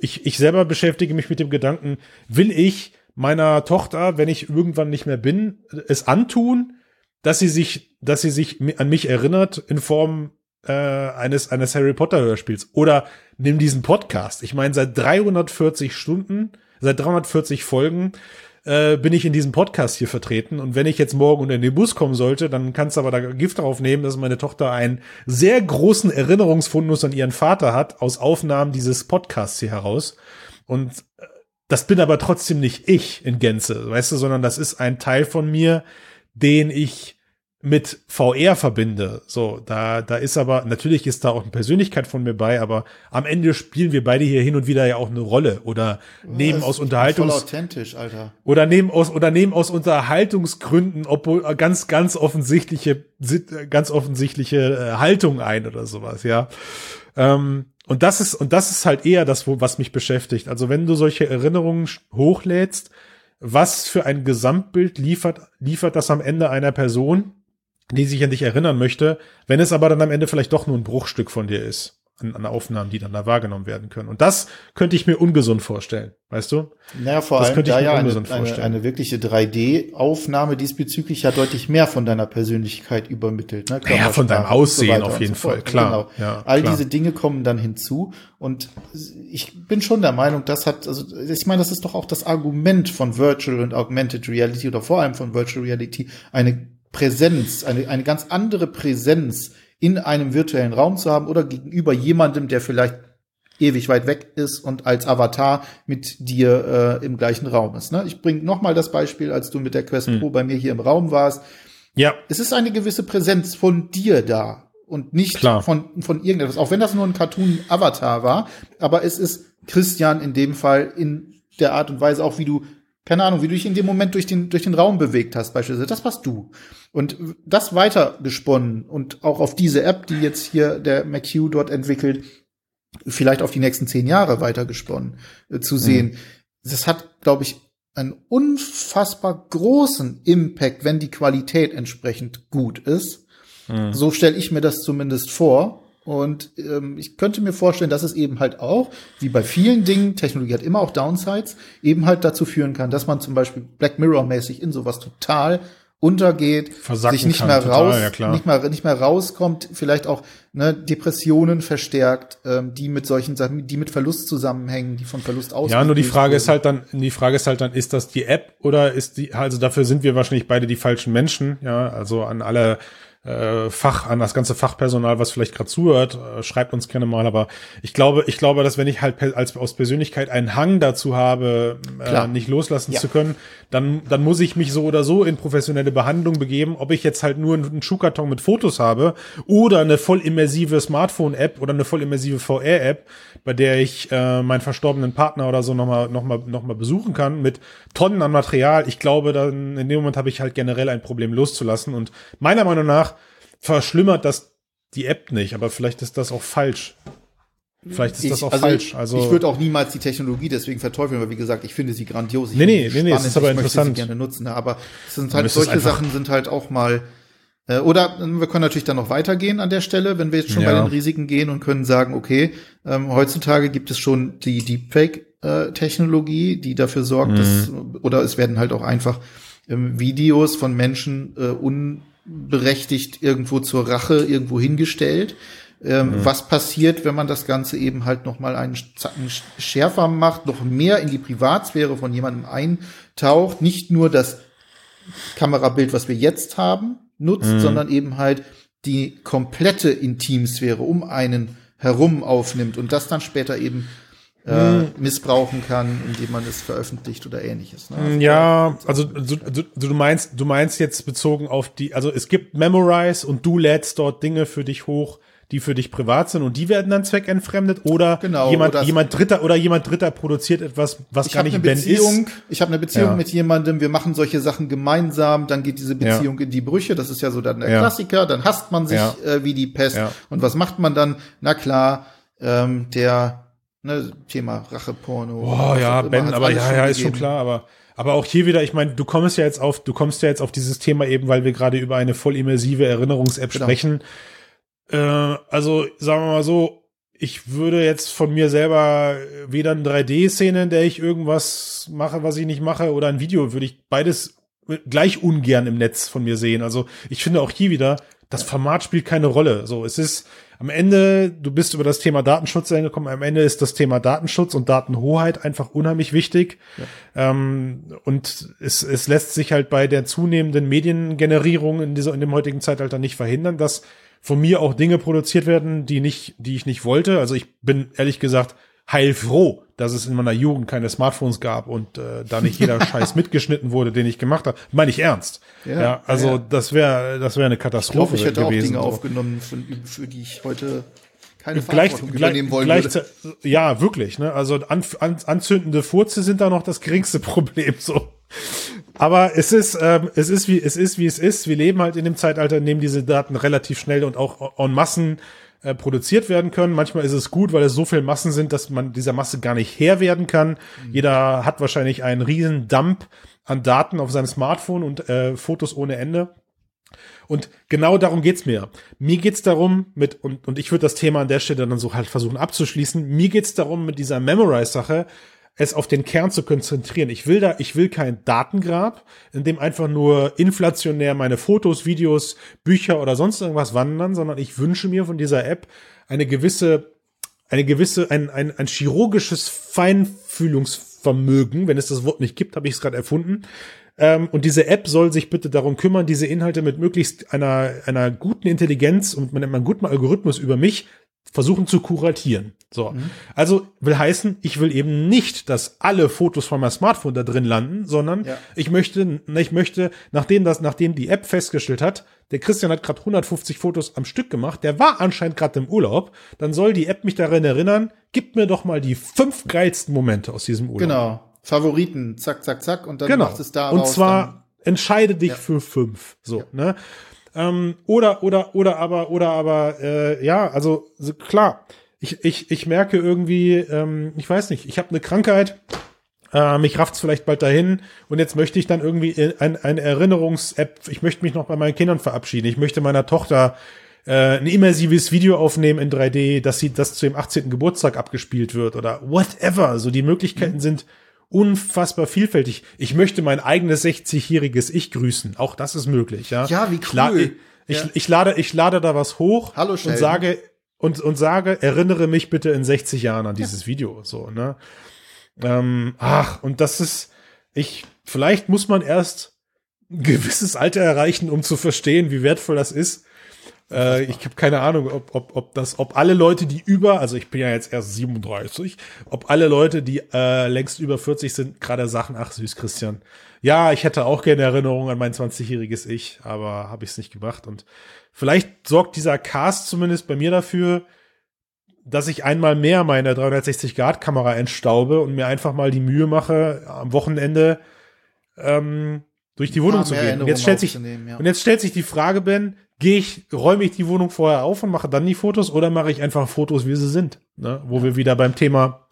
S1: ich, ich selber beschäftige mich mit dem Gedanken, will ich meiner Tochter, wenn ich irgendwann nicht mehr bin, es antun, dass sie sich, dass sie sich an mich erinnert in Form äh, eines eines Harry Potter Hörspiels oder nimm diesen Podcast. Ich meine, seit 340 Stunden, seit 340 Folgen äh, bin ich in diesem Podcast hier vertreten. Und wenn ich jetzt morgen unter den Bus kommen sollte, dann kannst du aber da Gift drauf nehmen, dass meine Tochter einen sehr großen Erinnerungsfundus an ihren Vater hat, aus Aufnahmen dieses Podcasts hier heraus. Und äh, das bin aber trotzdem nicht ich in Gänze, weißt du, sondern das ist ein Teil von mir, den ich mit VR verbinde. So, da, da ist aber, natürlich ist da auch eine Persönlichkeit von mir bei, aber am Ende spielen wir beide hier hin und wieder ja auch eine Rolle oder nehmen aus Unterhaltungs
S2: voll authentisch, Alter.
S1: Oder nehmen aus oder nehmen aus Unterhaltungsgründen obwohl ganz ganz offensichtliche ganz offensichtliche äh, Haltung ein oder sowas, ja. Ähm, und das ist und das ist halt eher das, was mich beschäftigt. Also wenn du solche Erinnerungen hochlädst, was für ein Gesamtbild liefert liefert das am Ende einer Person? Die sich an dich erinnern möchte, wenn es aber dann am Ende vielleicht doch nur ein Bruchstück von dir ist. an, an Aufnahmen, die dann da wahrgenommen werden können. Und das könnte ich mir ungesund vorstellen, weißt du?
S2: Naja, vor
S1: Das
S2: allem
S1: könnte ich
S2: da
S1: mir
S2: ja eine,
S1: ungesund
S2: eine,
S1: vorstellen.
S2: eine wirkliche 3D-Aufnahme diesbezüglich ja deutlich mehr von deiner Persönlichkeit übermittelt. Ne?
S1: Ja, von deinem Aussehen
S2: weiter
S1: auf jeden
S2: so.
S1: Fall, klar.
S2: Genau.
S1: Ja,
S2: All
S1: klar.
S2: diese Dinge kommen dann hinzu und ich bin schon der Meinung, das hat, also ich meine, das ist doch auch das Argument von Virtual und Augmented Reality oder vor allem von Virtual Reality, eine Präsenz, eine, eine ganz andere Präsenz in einem virtuellen Raum zu haben oder gegenüber jemandem, der vielleicht ewig weit weg ist und als Avatar mit dir äh, im gleichen Raum ist. Ne? Ich bringe noch mal das Beispiel, als du mit der Quest
S1: Hm.
S2: Pro bei mir hier im Raum warst.
S1: Ja,
S2: Es ist eine gewisse Präsenz von dir da und nicht
S1: Klar.
S2: von von irgendetwas. Auch wenn das nur ein Cartoon-Avatar war, aber es ist Christian in dem Fall in der Art und Weise auch, wie du keine Ahnung, wie du dich in dem Moment durch den, durch den Raum bewegt hast, beispielsweise. Das warst du. Und das weiter gesponnen und auch auf diese App, die jetzt hier der McHugh dort entwickelt, vielleicht auf die nächsten zehn Jahre weiter gesponnen äh, zu sehen. Das hat, glaube ich, einen unfassbar großen Impact, wenn die Qualität entsprechend gut ist. So stelle ich mir das zumindest vor. Und ähm, ich könnte mir vorstellen, dass es eben halt auch, wie bei vielen Dingen, Technologie hat immer auch Downsides, eben halt dazu führen kann, dass man zum Beispiel Black Mirror-mäßig in sowas total untergeht,
S1: Versacken
S2: sich nicht
S1: kann,
S2: mehr
S1: total,
S2: raus,
S1: ja, klar.
S2: nicht mehr nicht mehr rauskommt, vielleicht auch ne, Depressionen verstärkt, ähm, die mit solchen Sachen, die mit Verlust zusammenhängen, die von Verlust aus.
S1: Ja, nur die Frage ist halt dann, die Frage ist halt dann, ist das die App oder ist die, also dafür sind wir wahrscheinlich beide die falschen Menschen, ja, also an alle äh, Fach, an das ganze Fachpersonal, was vielleicht gerade zuhört, äh, schreibt uns gerne mal, aber ich glaube, ich glaube, dass wenn ich halt als aus Persönlichkeit einen Hang dazu habe, äh, nicht loslassen
S2: Ja.
S1: zu können, dann, dann muss ich mich so oder so in professionelle Behandlung begeben, ob ich jetzt halt nur einen Schuhkarton mit Fotos habe oder eine voll immersive Smartphone-App oder eine voll immersive VR-App, bei der ich äh, meinen verstorbenen Partner oder so nochmal noch mal, noch mal besuchen kann mit Tonnen an Material. Ich glaube, dann in dem Moment habe ich halt generell ein Problem loszulassen und meiner Meinung nach verschlimmert das die App nicht, aber vielleicht ist das auch falsch. Vielleicht ist das
S2: Ich-
S1: auch
S2: also
S1: falsch. Also
S2: ich würde auch niemals die Technologie deswegen verteufeln, weil wie gesagt, ich finde sie grandios. Ich
S1: Nee, nee, nee, nee, es ist aber
S2: ich
S1: interessant.
S2: Sie gerne nutzen, ne? aber es sind halt solche Sachen sind halt auch mal äh, oder äh, wir können natürlich dann noch weitergehen an der Stelle, wenn wir jetzt schon
S1: Ja.
S2: bei den Risiken gehen und können sagen, okay, ähm, heutzutage gibt es schon die Deepfake-Technologie, die dafür sorgt,
S1: Mhm.
S2: dass oder es werden halt auch einfach ähm, Videos von Menschen äh, unberechtigt irgendwo zur Rache irgendwo hingestellt. Ähm,
S1: Mhm.
S2: Was passiert, wenn man das Ganze eben halt noch mal einen Zacken sch- schärfer macht, noch mehr in die Privatsphäre von jemandem eintaucht, nicht nur das Kamerabild, was wir jetzt haben, nutzt,
S1: Mhm.
S2: sondern eben halt die komplette Intimsphäre um einen herum aufnimmt und das dann später eben äh,
S1: Mhm.
S2: missbrauchen kann, indem man es veröffentlicht oder ähnliches. Ne? Also
S1: Ja, also du, du, du meinst, du meinst jetzt bezogen auf die, also es gibt Memorize und du lädst dort Dinge für dich hoch, die für dich privat sind und die werden dann zweckentfremdet oder
S2: Genau,
S1: jemand,
S2: oder-
S1: jemand dritter oder jemand dritter produziert etwas, was
S2: ich
S1: gar nicht Ben
S2: Beziehung,
S1: ist.
S2: ich habe eine Beziehung
S1: Ja.
S2: mit jemandem, wir machen solche Sachen gemeinsam, dann geht diese
S1: Ja.
S2: Beziehung in die Brüche, das ist ja so dann der
S1: Ja.
S2: Klassiker, dann hasst man sich
S1: Ja.
S2: äh, wie die Pest.
S1: Ja.
S2: Und was macht man dann? Na klar, ähm, der ne, Thema Racheporno.
S1: Oh ja, Ben, aber ja, ja, ist schon klar, aber aber auch hier wieder, ich meine, du kommst ja jetzt auf, du kommst ja jetzt auf dieses Thema eben, weil wir gerade über eine voll immersive Erinnerungs-App
S2: Genau.
S1: sprechen. Äh, also sagen wir mal so, ich würde jetzt von mir selber weder eine 3D-Szene, in der ich irgendwas mache, was ich nicht mache, oder ein Video, würde ich beides gleich ungern im Netz von mir sehen. Also ich finde auch hier wieder, das Format spielt keine Rolle. So, es ist am Ende, du bist über das Thema Datenschutz hingekommen, am Ende ist das Thema Datenschutz und Datenhoheit einfach unheimlich wichtig. Ähm, und es, es lässt sich halt bei der zunehmenden Mediengenerierung in dieser, in dem heutigen Zeitalter nicht verhindern, dass von mir auch Dinge produziert werden, die nicht, die ich nicht wollte. Also ich bin ehrlich gesagt heilfroh, dass es in meiner Jugend keine Smartphones gab und äh, da nicht jeder Scheiß mitgeschnitten wurde, den ich gemacht habe. Meine ich ernst. Ja,
S2: Ja,
S1: also
S2: ja.
S1: das wäre das wäre eine
S2: Ich glaube,
S1: Katastrophe
S2: ich hätte auch
S1: gewesen.
S2: Dinge
S1: so.
S2: aufgenommen, für, für die ich heute keine Verantwortung
S1: gleich,
S2: übernehmen wollen
S1: gleich,
S2: würde.
S1: ja, wirklich, ne? Also an, an, anzündende Furze sind da noch das geringste Problem so. Aber es ist, ähm, es ist wie es ist wie es ist. Wir leben halt in dem Zeitalter, in dem diese Daten relativ schnell und auch en Massen äh, produziert werden können. Manchmal ist es gut, weil es so viel Massen sind, dass man dieser Masse gar nicht Herr werden kann. Jeder hat wahrscheinlich einen riesen Dump an Daten auf seinem Smartphone und äh, Fotos ohne Ende. Und genau darum geht's mir. Mir geht's darum, mit, und, und ich würde das Thema an der Stelle dann so halt versuchen abzuschließen, mir geht's darum, mit dieser Memorize-Sache es auf den Kern zu konzentrieren. Ich will da, ich will kein Datengrab, in dem einfach nur inflationär meine Fotos, Videos, Bücher oder sonst irgendwas wandern, sondern ich wünsche mir von dieser App eine gewisse, eine gewisse, ein, ein, ein chirurgisches Feinfühlungsvermögen. Wenn es das Wort nicht gibt, habe ich es gerade erfunden. Ähm, und diese App soll sich bitte darum kümmern, diese Inhalte mit möglichst einer, einer guten Intelligenz und mit einem guten Algorithmus über mich versuchen zu kuratieren. So. Mhm. Also will heißen, ich will eben nicht, dass alle Fotos von meinem Smartphone da drin landen, sondern ja. ich möchte, ich möchte, nachdem das, nachdem die App festgestellt hat, der Christian hat gerade 150 Fotos am Stück gemacht, der war anscheinend gerade im Urlaub, dann soll die App mich daran erinnern, gib mir doch mal die fünf geilsten Momente aus diesem Urlaub.
S2: Genau. Favoriten, zack, zack, zack, und dann
S1: genau.
S2: macht es da
S1: Und zwar entscheide dich ja. für fünf. So, ja. ne? Ähm, oder, oder, oder aber, oder aber, äh, ja, also so, klar, ich, ich, ich merke irgendwie, ähm, ich weiß nicht, ich habe eine Krankheit, äh, mich rafft's vielleicht bald dahin und jetzt möchte ich dann irgendwie ein, eine Erinnerungs-App, ich möchte mich noch bei meinen Kindern verabschieden, ich möchte meiner Tochter äh, ein immersives Video aufnehmen in 3D, dass sie das zu dem 18. Geburtstag abgespielt wird oder whatever. So die Möglichkeiten mhm. sind unfassbar vielfältig. Ich möchte mein eigenes 60-jähriges Ich grüßen. Auch das ist möglich, ja.
S2: Ja, wie cool.
S1: Ich, ich, ja. ich, lade, ich lade da was hoch
S2: Hallo,
S1: und sage, und, und sage, erinnere mich bitte in 60 Jahren an dieses ja. Video, so, ne? Ähm, ach, und das ist, ich, vielleicht muss man erst ein gewisses Alter erreichen, um zu verstehen, wie wertvoll das ist. Äh, ich habe keine Ahnung, ob, ob, ob das, ob alle Leute, die über, also ich bin ja jetzt erst 37, ob alle Leute, die äh, längst über 40 sind, gerade Sachen, ach süß, Christian. Ja, ich hätte auch gerne Erinnerungen an mein 20-jähriges Ich, aber habe ich es nicht gemacht. Und vielleicht sorgt dieser Cast zumindest bei mir dafür, dass ich einmal mehr meine 360-Grad-Kamera entstaube und mir einfach mal die Mühe mache, am Wochenende ähm, durch die Wohnung zu gehen. Und jetzt, stellt sich, ja. und jetzt stellt sich die Frage, Ben, gehe ich, räume ich die Wohnung vorher auf und mache dann die Fotos oder mache ich einfach Fotos, wie sie sind, ne? wo wir wieder beim Thema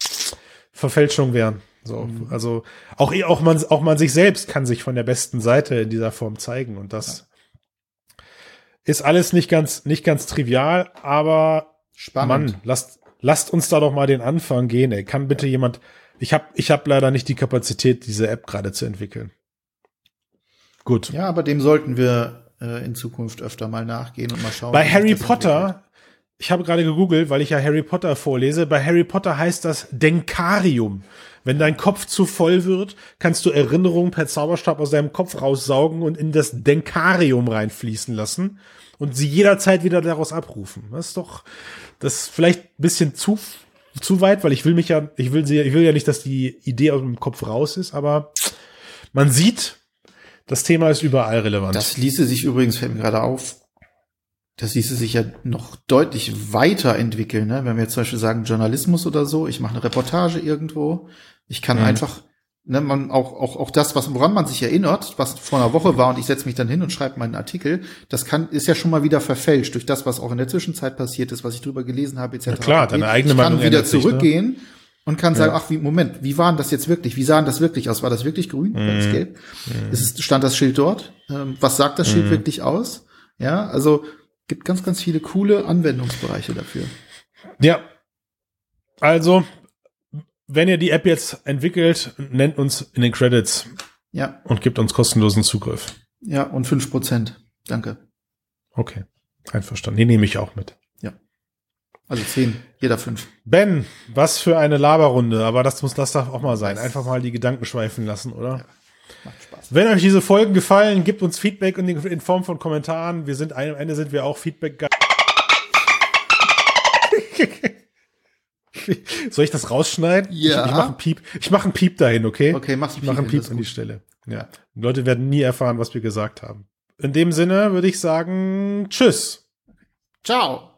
S1: Verfälschung wären. So, mhm. also auch auch man auch man sich selbst kann sich von der besten Seite in dieser Form zeigen und das ja. ist alles nicht ganz nicht ganz trivial, aber
S2: spannend.
S1: Mann, lasst lasst uns da doch mal den Anfang gehen. Ey. Kann bitte jemand ich habe ich habe leider nicht die Kapazität diese App gerade zu entwickeln.
S2: Gut. Ja, aber dem sollten wir äh, in Zukunft öfter mal nachgehen und mal schauen.
S1: Bei Harry Potter, ich habe gerade gegoogelt, weil ich ja Harry Potter vorlese, bei Harry Potter heißt das Denkarium. Wenn dein Kopf zu voll wird, kannst du Erinnerungen per Zauberstab aus deinem Kopf raussaugen und in das Denkarium reinfließen lassen und sie jederzeit wieder daraus abrufen. Das ist doch, das vielleicht ein bisschen zu, zu weit, weil ich will mich ja, ich will sie, ich will ja nicht, dass die Idee aus dem Kopf raus ist, aber man sieht, das Thema ist überall relevant.
S2: Das ließe sich übrigens, fällt mir gerade auf, das ließe sich ja noch deutlich weiterentwickeln, ne? wenn wir jetzt zum Beispiel sagen Journalismus oder so, ich mache eine Reportage irgendwo, ich kann mhm. einfach, ne, man auch, auch, auch das, was, woran man sich erinnert, was vor einer Woche war und ich setze mich dann hin und schreibe meinen Artikel, das kann, ist ja schon mal wieder verfälscht durch das, was auch in der Zwischenzeit passiert ist, was ich drüber gelesen habe, etc. Ja
S1: klar, deine eigene
S2: ich
S1: Meinung
S2: kann wieder zurückgehen sich, ne? Und kann sagen, ja. ach, wie, Moment, wie waren das jetzt wirklich? Wie sahen das wirklich aus? War das wirklich grün? War das mhm. gelb? Mhm. Ist stand das Schild dort? Ähm, was sagt das Schild mhm. wirklich aus? Ja, also gibt ganz, ganz viele coole Anwendungsbereiche dafür.
S1: Ja. Also, wenn ihr die App jetzt entwickelt, nennt uns in den Credits.
S2: Ja.
S1: Und gibt uns kostenlosen Zugriff.
S2: Ja, und fünf Prozent. Danke.
S1: Okay. Einverstanden. Den nehme ich auch mit.
S2: Also zehn, jeder fünf.
S1: Ben, was für eine Laberrunde, aber das muss, das darf auch mal sein. Einfach mal die Gedanken schweifen lassen, oder? Ja, macht Spaß. Wenn euch diese Folgen gefallen, gebt uns Feedback in, Form von Kommentaren. Wir sind, am Ende sind wir auch Feedback. Soll ich das rausschneiden?
S2: Ja.
S1: Ich, ich mache einen Piep. Ich mache einen Piep dahin, okay?
S2: Okay, mach
S1: Ich mache einen Piep an die Stelle. Ja. Die Leute werden nie erfahren, was wir gesagt haben. In dem Sinne würde ich sagen, tschüss.
S2: Ciao.